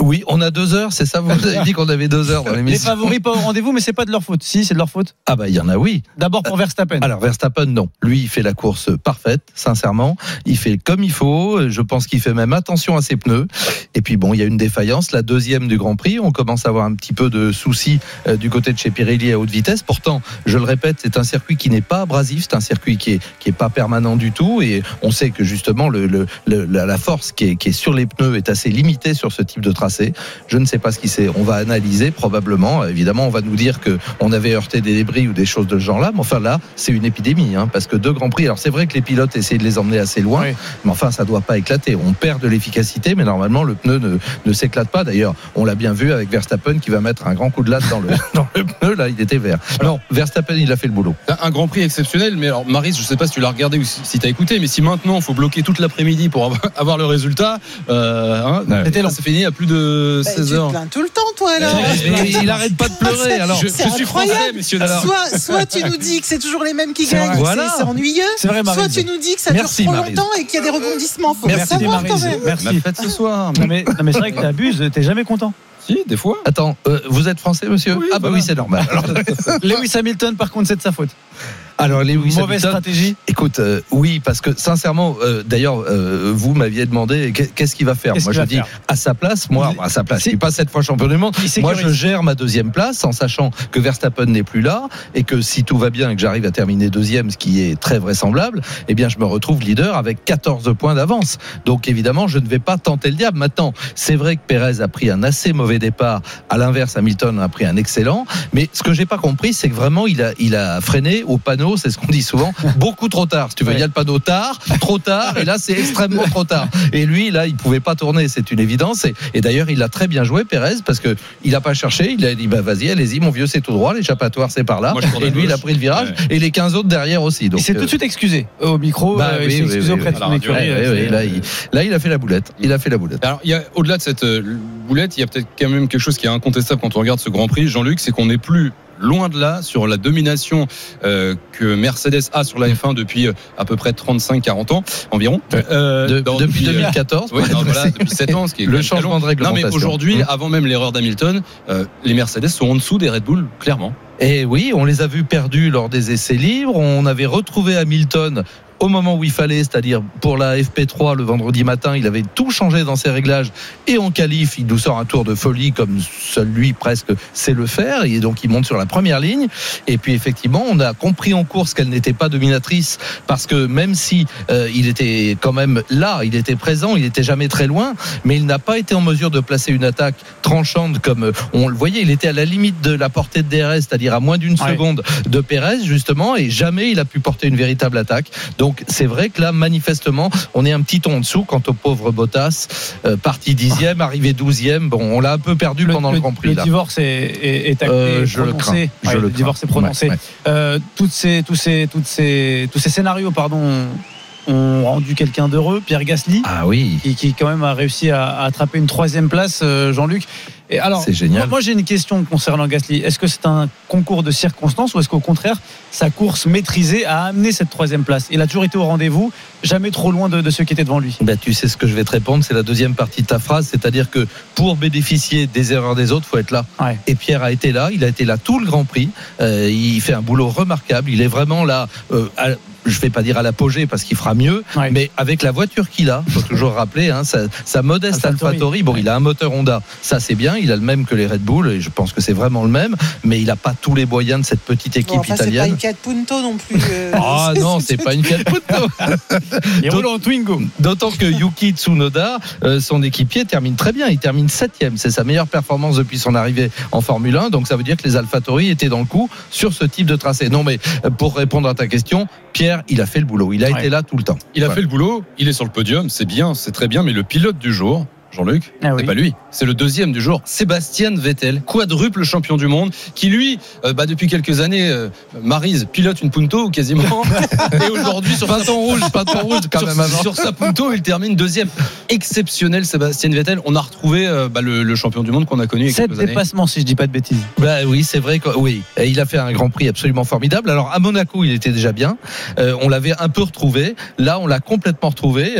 Oui, on a deux heures, c'est ça Vous avez dit qu'on avait deux heures dans Les favoris pas au rendez-vous, mais c'est pas de leur faute. Si, c'est de leur faute. Ah bah il y en a oui. D'abord pour Verstappen. Alors Verstappen, non. Lui, il fait la course parfaite, sincèrement. Il fait comme il faut. Je pense qu'il fait même attention à ses pneus. Et puis bon, il y a une défaillance, la deuxième du Grand Prix. On commence à avoir un petit peu de soucis euh, du côté de chez Pirelli à haute vitesse. Pourtant, je le répète, c'est un circuit qui n'est pas abrasif, c'est un circuit qui est qui est pas permanent du tout. Et on sait que justement le, le- la force qui est, qui est sur les pneus est assez limitée sur ce type de tracé. Je ne sais pas ce qui c'est. On va analyser probablement. Évidemment, on va nous dire que on avait heurté des débris ou des choses de ce genre-là. Mais enfin là, c'est une épidémie, hein, parce que deux grands prix. Alors c'est vrai que les pilotes essaient de les emmener assez loin, Oui. mais enfin ça doit pas éclater. On perd de l'efficacité, mais normalement le pneu ne, ne s'éclate pas. D'ailleurs, on l'a bien vu avec Verstappen qui va mettre un grand coup de latte dans le dans le pneu. Là, il était vert. Non, Verstappen, il a fait le boulot. Un Grand Prix exceptionnel, mais alors Maris, je sais pas si tu l'as regardé ou si, si tu as écouté, mais si maintenant il faut bloquer toute l'après-midi pour avoir, le résultat, euh, hein, C'était long. c'est fini à plus de Bah, 16 tu te plains tout le temps, toi, alors. Mais il arrête pas de pleurer. Alors, Je, suis incroyable. français, messieurs. dames. Soit, soit tu nous dis que c'est toujours les mêmes qui gagnent, Voilà. c'est ennuyeux. C'est vrai, Soit tu nous dis que ça Merci, dure trop Maryse. longtemps et qu'il y a des rebondissements. Faut Merci, savoir quand Maryse. même. Merci. fête ce soir. Non mais, c'est vrai que t'abuses, t'es jamais content. Si, des fois. attends, euh, vous êtes français, monsieur Oui, Ah bah voilà. oui, c'est normal. Alors, Lewis Hamilton, par contre, c'est de sa faute. Alors Lewis Mauvaise Hamilton, stratégie. Écoute, euh, oui, parce que sincèrement, euh, d'ailleurs, euh, vous m'aviez demandé qu'est- qu'est-ce qu'il va faire? Moi, je dis faire? à sa place, moi, à sa place, Si- il n'est pas cette fois champion du monde. Moi, je gère ma deuxième place en sachant que Verstappen n'est plus là et que si tout va bien et que j'arrive à terminer deuxième, ce qui est très vraisemblable, eh bien, je me retrouve leader avec 14 points d'avance. Donc, évidemment, je ne vais pas tenter le diable. Maintenant, c'est vrai que Pérez a pris un assez mauvais départ. À l'inverse, Hamilton a pris un excellent. Mais ce que j'ai pas compris, c'est que vraiment, il a, il a freiné au panneau, c'est ce qu'on dit souvent, beaucoup trop tard. Si tu veux, il y a le panneau tard, trop tard, et là, c'est extrêmement trop tard. Et lui, là, il pouvait pas tourner, c'est une évidence. Et, et d'ailleurs, il a très bien joué, Pérez, parce que il a pas cherché. Il a dit, bah, vas-y, allez-y, mon vieux, c'est tout droit, l'échappatoire, c'est par là. Moi, et lui, il a pris le virage, Ouais. et les 15 autres derrière aussi. Donc, il s'est euh, tout de suite excusé au micro. bah euh, il oui, excusé oui, auprès oui. de son écurie. euh, là, il, là, il a fait la boulette. Il a fait la boulette. Alors, il y a, au-delà de cette boulette, il y a peut-être quand même quelque chose qui est incontestable quand on regarde ce Grand Prix, Jean-Luc, c'est qu'on n'est plus loin de là sur la domination euh, que Mercedes a sur la F1 depuis euh, à peu près 35-40 ans environ. Euh, De- dans- depuis euh, 2014. Oui, non, voilà, depuis 7 ans, ce qui est Le changement de Non, réglementation. mais aujourd'hui, Mmh. avant même l'erreur d'Hamilton, euh, les Mercedes sont en dessous des Red Bull, clairement. Et oui, on les a vus perdus lors des essais libres. On avait retrouvé Hamilton au moment où il fallait, c'est-à-dire pour la FP3 le vendredi matin, il avait tout changé dans ses réglages. Et en qualif, il nous sort un tour de folie comme seul lui presque sait le faire. Et donc il monte sur la première ligne. Et puis effectivement, on a compris en course qu'elle n'était pas dominatrice. Parce que même si euh, il était quand même là, il était présent, il n'était jamais très loin, mais il n'a pas été en mesure de placer une attaque tranchante comme euh, on le voyait, il était à la limite de la portée de DRS, c'est-à-dire à moins d'une Ouais. seconde de Pérez justement et jamais il a pu porter une véritable attaque. Donc c'est vrai que là manifestement, on est un petit ton en dessous quant au pauvre Bottas, euh, parti dixième, arrivé douzième. Bon, on l'a un peu perdu pendant le, Grand Prix le là. divorce est, est, est acté, Euh, je le crains. Je le crains. divorce est prononcé. Ouais, ouais. Euh, toutes ces, tous, ces, toutes ces, tous ces scénarios pardon, ont rendu quelqu'un d'heureux, Pierre Gasly, Ah oui. qui, qui quand même a réussi à, à attraper une troisième place, euh, Jean-Luc. Et alors, C'est génial. Moi, moi, j'ai une question concernant Gasly. Est-ce que c'est un concours de circonstances ou est-ce qu'au contraire, sa course maîtrisée a amené cette troisième place? Il a toujours été au rendez-vous, jamais trop loin de, de ceux qui étaient devant lui. Ben, tu sais ce que je vais te répondre, c'est la deuxième partie de ta phrase, c'est-à-dire que pour bénéficier des erreurs des autres, faut être là. Ouais. Et Pierre a été là, il a été là tout le Grand Prix. Euh, il fait un boulot remarquable. Il est vraiment là. euh, je vais pas dire à l'apogée parce qu'il fera mieux, Ouais. mais avec la voiture qu'il a, faut toujours rappeler, hein, sa, sa modeste AlphaTauri. Bon, Ouais. il a un moteur Honda, ça c'est bien. Il a le même que les Red Bull et je pense que c'est vraiment le même, mais il a pas tous les moyens de cette petite équipe Bon, enfin, c'est pas italienne. une Fiat Punto non plus. euh, Ah non, c'est pas une Fiat Punto. Il roule en Twingo. D'autant que Yuki Tsunoda, euh, son équipier, termine très bien. Il termine septième. C'est sa meilleure performance depuis son arrivée en Formule 1. Donc ça veut dire que les AlphaTauri étaient dans le coup sur ce type de tracé. Non, mais euh, pour répondre à ta question, Pierre, il a fait le boulot. Il a Ouais. été là tout le temps. Il a fait le boulot, il est sur le podium, c'est bien, c'est très bien, mais le pilote du jour, Jean-Luc, Ah oui. c'est pas lui, c'est le deuxième du jour, Sébastien Vettel, quadruple champion du monde, qui lui, euh, bah, depuis quelques années, euh, Marise pilote une Punto quasiment, et aujourd'hui sur sa rouge, rouge quand sur, même avant. sur sa Punto, il termine deuxième. Exceptionnel, Sébastien Vettel. On a retrouvé euh, bah, le, le champion du monde qu'on a connu Sept quelques années. dépassements, si je dis pas de bêtises. Bah oui, c'est vrai que oui, Et il a fait un Grand Prix absolument formidable. Alors à Monaco, il était déjà bien. Euh, on l'avait un peu retrouvé. Là, on l'a complètement retrouvé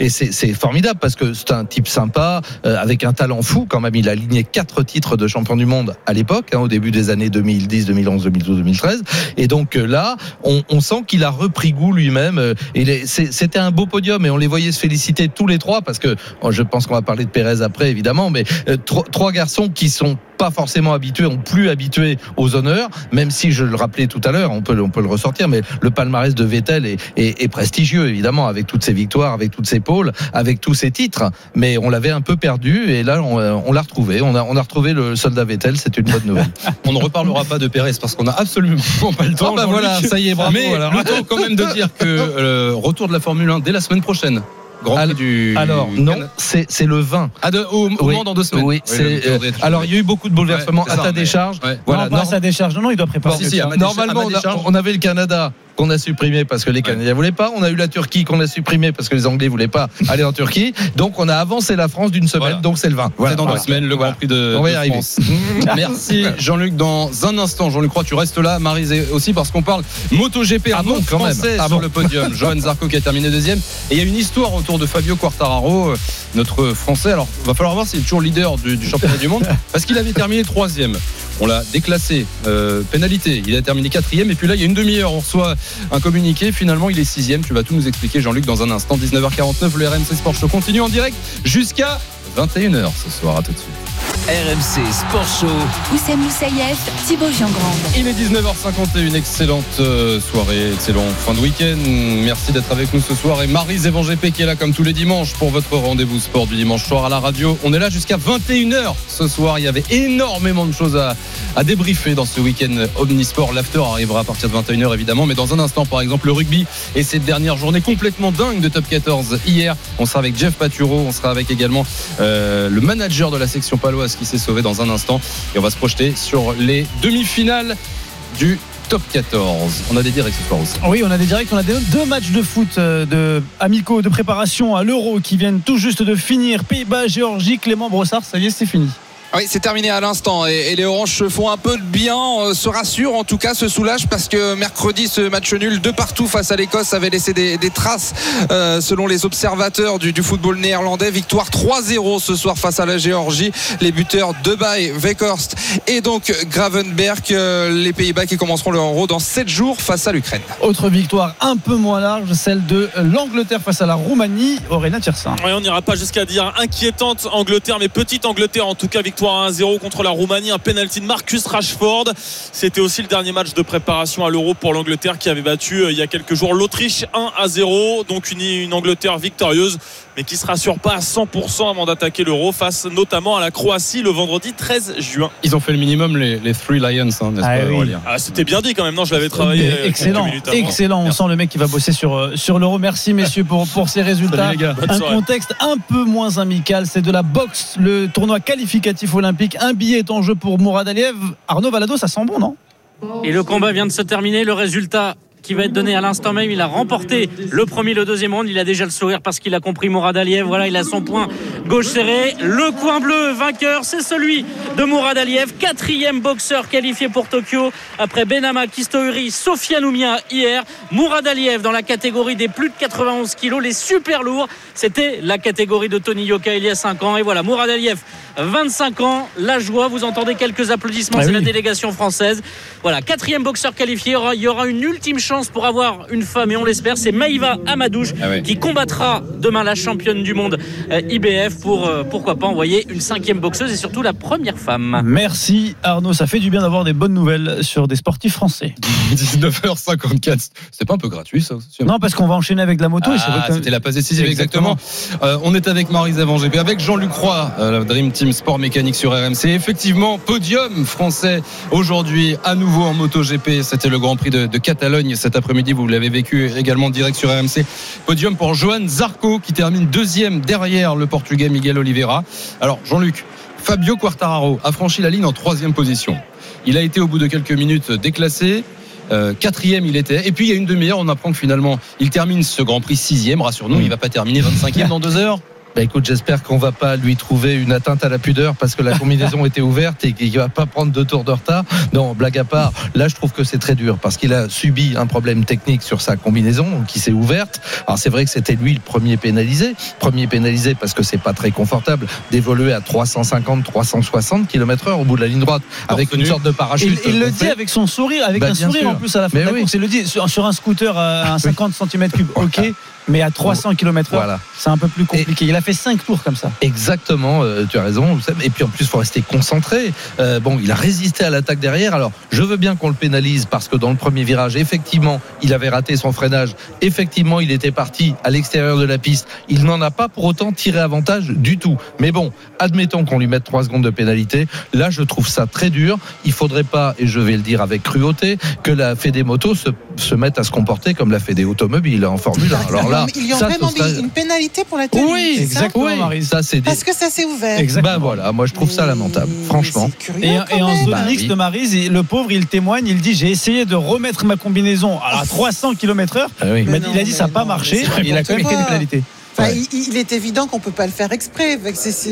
et c'est formidable parce que c'est un type sympa euh, avec un talent fou quand même. Il a aligné quatre titres de champion du monde à l'époque, hein, au début des années 2010, 2011, 2012, 2013. Et donc euh, là, on, sent qu'il a repris goût lui-même. euh, et c'est- C'était un beau podium et on les voyait se féliciter tous les trois parce que oh, je pense qu'on va parler de Pérez après évidemment, mais euh, trois garçons qui sont pas forcément habitués, ont plus habitués aux honneurs, même si je le rappelais tout à l'heure, on peut, le- on peut le ressortir, mais le palmarès de Vettel est, est- est prestigieux, évidemment, avec toutes ses victoires, avec toutes ses pôles, avec tous ses titres, mais on l'avait un peu perdu, et là, on, on l'a retrouvé, on a, on a retrouvé le soldat Vettel, c'est une bonne nouvelle. On ne reparlera pas de Pérez parce qu'on a absolument pas le temps. Ah bah voilà, ça y est, bravo, Mais alors. le temps quand même de dire que euh, retour de la Formule 1 dès la semaine prochaine. Grand Prix Alors- du. Alors, non, c'est c'est le 20. Ah, de, au, au Oui, Mans dans deux semaines. Oui, calendrier euh, alors, il y a eu beaucoup de bouleversements Ouais, à ça, ta décharge. ouais. Voilà, non, pas à sa décharge. Non, non, il doit préparer. Si, si, à ma Normalement, à ma on, a- décharge. on avait le Canada qu'on a supprimé parce que les Canadiens voulaient pas. On a eu la Turquie qu'on a supprimé parce que les Anglais voulaient pas aller en Turquie. Donc on a avancé la France d'une semaine. Voilà. Donc c'est le 20. C'est dans deux semaines le Grand Prix de, On va y de arriver. France. Merci Jean-Luc. Dans un instant, Jean-Luc Croix, tu restes là. Marise aussi parce qu'on parle MotoGP. Ah bon, quand même. français Ah sur bon. le podium. Johan Zarco qui a terminé deuxième. Et il y a une histoire autour de Fabio Quartararo, euh, notre français. Alors, va falloir voir s'il est toujours leader du, du championnat du monde parce qu'il avait terminé troisième. On l'a déclassé, euh, pénalité. Il a terminé quatrième. Et puis là, il y a une demi-heure, on reçoit un communiqué. Finalement, il est sixième. Tu vas tout nous expliquer, Jean-Luc, dans un instant. 19h49, le RMC Sport Show continue en direct jusqu'à 21h ce soir. À tout de suite. RMC Sport Show. Oussem Moussaïef, Thibaut Giangrande. Il est 19h51, excellente euh, soirée, excellent fin de week-end. Merci d'être avec nous ce soir. Et Marise Evan GP qui est là comme tous les dimanches pour votre rendez-vous sport du dimanche soir à la radio. On est là jusqu'à 21h ce soir. Il y avait énormément de choses à, à débriefer dans ce week-end Omnisport. L'after arrivera à partir de 21h évidemment. Mais dans un instant, par exemple, le rugby et cette dernière journée complètement dingue de top 14 hier. On sera avec Jeff Paturo, on sera avec également euh, le manager de la section paloise qui s'est sauvé dans un instant. Et on va se projeter sur les demi-finales du top 14. On a des directs ce soir aussi. Oui, on a des directs, on a deux matchs de foot euh, de amicaux de préparation à l'Euro qui viennent tout juste de finir. Pays-Bas, Géorgie, Clément Brossard, ça y est, c'est fini. Oui, c'est terminé à l'instant et, et les Oranges se font un peu de bien, euh, se rassurent en tout cas, se soulagent parce que mercredi ce match nul de partout face à l'Écosse avait laissé des, des traces euh, selon les observateurs du, du football néerlandais. Victoire 3-0 ce soir face à la Géorgie. Les buteurs Debay, Weghorst et donc Gravenberg, euh, les Pays-Bas qui commenceront leur euro dans 7 jours face à l'Ukraine. Autre victoire un peu moins large, celle de l'Angleterre face à la Roumanie. Aurélien Tiersin. On n'ira pas jusqu'à dire inquiétante Angleterre, mais petite Angleterre en tout cas. Victoire 1-0 contre la Roumanie. Un penalty de Marcus Rashford. C'était aussi le dernier match de préparation à l'Euro pour l'Angleterre qui avait battu euh, il y a quelques jours l'Autriche 1-0. Donc une, une Angleterre victorieuse, mais qui se rassure pas à 100% avant d'attaquer l'Euro face notamment à la Croatie le vendredi 13 juin. Ils ont fait le minimum, les, les Three Lions, hein, n'est-ce Ah pas, oui. Aurélien Ah, C'était bien dit quand même. Non, je l'avais travaillé. Euh, excellent, excellent. On sent le mec qui va bosser sur, euh, sur l'euro. Merci messieurs pour, pour ces résultats. Salut, les gars. Bonne Un contexte un peu moins amical, c'est de la boxe, le tournoi qualificatif olympique. Un billet est en jeu pour Mourad Aliev. Arnaud Valado, ça sent bon, non? Et le combat vient de se terminer. Le résultat qui va être donné à l'instant même. Il a remporté le premier, le deuxième round. Il a déjà le sourire parce qu'il a compris Mourad Aliev. Voilà, il a son point gauche serré. Le coin bleu vainqueur, c'est celui de Mourad Aliev, quatrième boxeur qualifié pour Tokyo après Benama Kistouri, Sofiane Oumia hier. Mourad Aliev dans la catégorie des plus de 91 kilos, les super lourds. C'était la catégorie de Tony Yoka il y a 5 ans. Et voilà, Mourad Aliev, 25 ans, la joie. Vous entendez quelques applaudissements, Ah c'est oui. la délégation française. Voilà, quatrième boxeur qualifié. Il y aura une ultime chance pour avoir une femme, et on l'espère. C'est Maïva Amadouche Ah ouais. qui combattra demain la championne du monde euh, IBF pour euh, pourquoi pas envoyer une cinquième boxeuse et surtout la première femme. Merci Arnaud, ça fait du bien d'avoir des bonnes nouvelles sur des sportifs français. 19h54. C'est pas un peu gratuit, ça Non, parce qu'on va enchaîner avec la moto. et c'est vrai Ah, que- c'était la passe décisive, exactement. Euh, on est avec Marie Zavon GP, avec Jean-Luc Roy, euh, la Dream Team Sport Mécanique sur RMC. Effectivement, podium français aujourd'hui, à nouveau en MotoGP. C'était le Grand Prix de, de Catalogne cet après-midi. Vous l'avez vécu également en direct sur RMC. Podium pour Johan Zarco, qui termine deuxième derrière le Portugais Miguel Oliveira. Alors, Jean-Luc, Fabio Quartararo a franchi la ligne en troisième position. Il a été au bout de quelques minutes déclassé. Euh, quatrième il était et puis il y a une demi-heure on apprend que finalement il termine ce Grand Prix sixième rassure-nous il va pas terminer 25e dans deux heures Bah écoute, j'espère qu'on va pas lui trouver une atteinte à la pudeur parce que la combinaison était ouverte et qu'il va pas prendre deux tours de retard. Non, blague à part, là je trouve que c'est très dur parce qu'il a subi un problème technique sur sa combinaison qui s'est ouverte. Alors c'est vrai que c'était lui le premier pénalisé, premier pénalisé parce que c'est pas très confortable d'évoluer à 350, 360 km/h au bout de la ligne droite avec une sorte de parachute. Il, il le dit avec son sourire, avec Bah, un sourire sûr. en plus à la fin Mais de la oui. course. Il le dit sur, sur un scooter à un 50 cm3, ok, mais à 300 km/h, Voilà. c'est un peu plus compliqué. Il a fait 5 tours comme ça. Exactement, euh, tu as raison. Et puis en plus, il faut rester concentré. Euh, bon, il a résisté à l'attaque derrière. Alors, je veux bien qu'on le pénalise parce que dans le premier virage, effectivement, il avait raté son freinage. Effectivement, il était parti à l'extérieur de la piste. Il n'en a pas pour autant tiré avantage du tout. Mais bon, admettons qu'on lui mette 3 secondes de pénalité. Là, je trouve ça très dur. Il faudrait pas, et je vais le dire avec cruauté, que la Fédé Moto se, se mette à se comporter comme la Fédé Automobile en Formule 1. Alors là, ils lui ont ça, vraiment une pénalité pour la tenue. Oui, ça exactement, oui, Maryse. ça c'est des- Parce que ça s'est ouvert. Exactement. Ben voilà, moi je trouve ça lamentable, Mais franchement. c'est curieux, Et, en zone Bah mixte, oui. Maryse, il- le pauvre, il témoigne, il dit j'ai essayé de remettre ma combinaison à 300 km/h. Ah oui. Il, il a dit ça n'a pas non, marché. Il a quand même une pénalité. Enfin, Ouais. il, il est évident qu'on peut pas le faire exprès.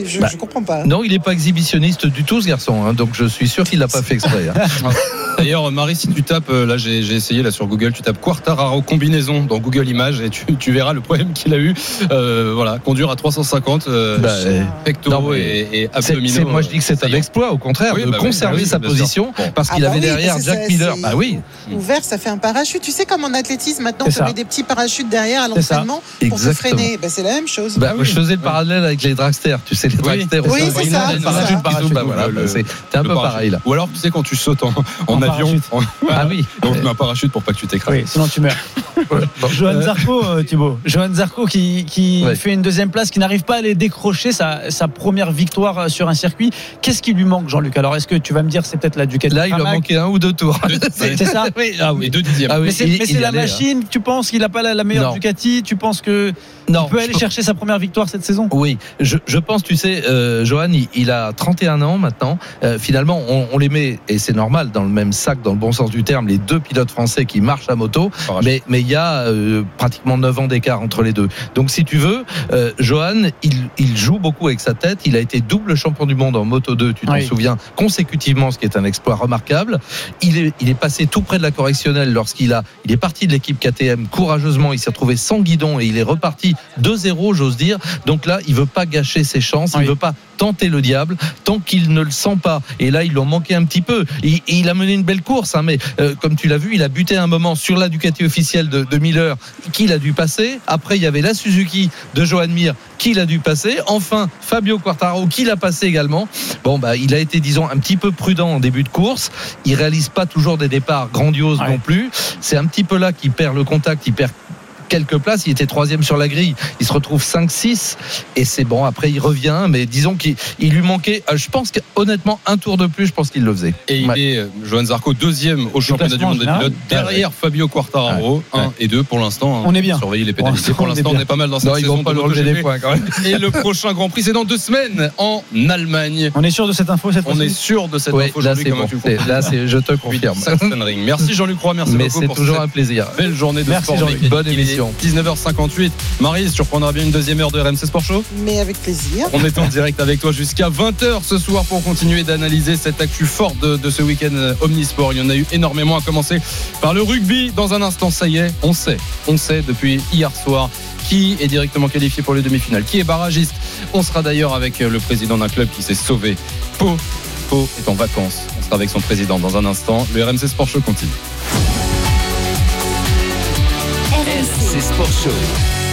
Je, Bah, je comprends pas. Non, il n'est pas exhibitionniste du tout, ce garçon. hein, donc je suis sûr qu'il l'a pas fait exprès. hein. D'ailleurs, Marie, si tu tapes, euh, là j'ai essayé là sur Google, tu tapes Quartararo combinaison dans Google Images et tu, tu verras le problème qu'il a eu. Euh, voilà, conduire à 350, euh, Bah, euh, pectoraux non, mais et, abdominaux. moi je dis que c'est un exploit, au contraire, Oui, de bah conserver bah oui, sa position Bon. parce qu'il Ah bah avait oui, derrière Jack Miller. Bah oui, Ouvert, ça fait un parachute. Tu sais, comme en athlétisme, maintenant, on met des petits parachutes derrière à l'entraînement pour se freiner. Bah, c'est la même chose. Bah, moi, je faisais le parallèle avec les dragsters. Tu sais, les dragsters Oui, c'est ça, c'est partout. Bah, c'est un Le peu parachute. pareil là. Ou alors, tu sais, quand tu sautes en, en En avion. Ah oui. on te met un parachute pour pas que tu t'écrases. Oui, sinon tu meurs. Johan Zarco, euh, Thibaut. Johan Zarco qui, qui Ouais. fait une deuxième place, qui n'arrive pas à aller décrocher sa, sa première victoire euh, sur un circuit. Qu'est-ce qui lui manque, Jean-Luc? Alors, est-ce que tu vas me dire c'est peut-être la Ducati Là, il Pramac manquait un ou deux tours. C'est ça Oui, ah oui. Et deux dixièmes. Ah oui, Mais c'est la hein. machine, tu penses qu'il n'a pas la, meilleure. Ducati? Tu penses que Non, peut aller chercher sa première victoire cette saison Oui, je, je pense, tu sais, euh, Johan, il, il a 31 ans maintenant. Euh, finalement, on, on les met, et c'est normal, dans le même sac dans le bon sens du terme les deux pilotes français qui marchent à moto. Mais mais il y a euh, pratiquement 9 ans d'écart entre les deux. Donc si tu veux, euh, Johan, il, il joue beaucoup avec sa tête. Il a été double champion du monde en moto 2, tu t'en Oui. souviens, consécutivement, ce qui est un exploit remarquable. Il est, il est passé tout près de la correctionnelle lorsqu'il a, il est parti de l'équipe KTM courageusement. Il s'est retrouvé sans guidon et il est reparti 2-0, j'ose dire. Donc là, il veut pas gâcher ses chances. Il Oui. veut pas tenter le diable tant qu'il ne le sent pas. Et là, il lui en manquait un petit peu. Il, il a mené une belle course, hein, mais euh, comme tu l'as vu, il a buté un moment sur la Ducati officielle de, de Miller qu'il a dû passer. Après, il y avait la Suzuki de Johan Mir qu'il a dû passer. Enfin, Fabio Quartaro qui l'a passé également. Bon, bah, il a été, disons, un petit peu prudent en début de course. Il réalise pas toujours des départs grandioses Ouais. non plus. C'est un petit peu là qu'il perd le contact, il perd quelques places. Il était troisième sur la grille. Il se retrouve 5-6 et c'est bon. Après, il revient, mais disons qu'il il lui manquait. euh, Je pense qu'honnêtement, un tour de plus, je pense qu'il le faisait. Et il Ouais. est, euh, Johan Zarco, deuxième au championnat du monde des pilotes, derrière Fabio Quartararo, 1 et 2 pour l'instant. hein. On est bien. Surveillez les pénalités. Pour on est l'instant, on bien. est pas mal dans cette Non, ils saison vont pas de des points quand même. Et le prochain Grand Prix, c'est dans deux semaines en Allemagne. On est sûr de cette info cette On est sûr de cette Ouais, info là, aujourd'hui. bon. Là, c'est, je te confirme. Merci Jean-Luc Roy, merci Mais beaucoup c'est pour toujours cette un plaisir. belle journée de Merci, sport. Bonne émission. 19h58. Marise, tu reprendras bien une deuxième heure de RMC Sport Show Mais avec plaisir. On est en direct avec toi jusqu'à 20h ce soir pour continuer d'analyser cette actu forte de, de ce week-end euh, Omnisport. Il y en a eu énormément à commencer par le rugby. Dans un instant, ça y est, on sait, on sait depuis hier soir qui est directement qualifié pour les demi-finales, qui est barragiste. On sera d'ailleurs avec euh, le président d'un club qui s'est sauvé. Pau, Pau est en vacances. On sera avec son président dans un instant. Le RMC Sport Show continue. Sport Show.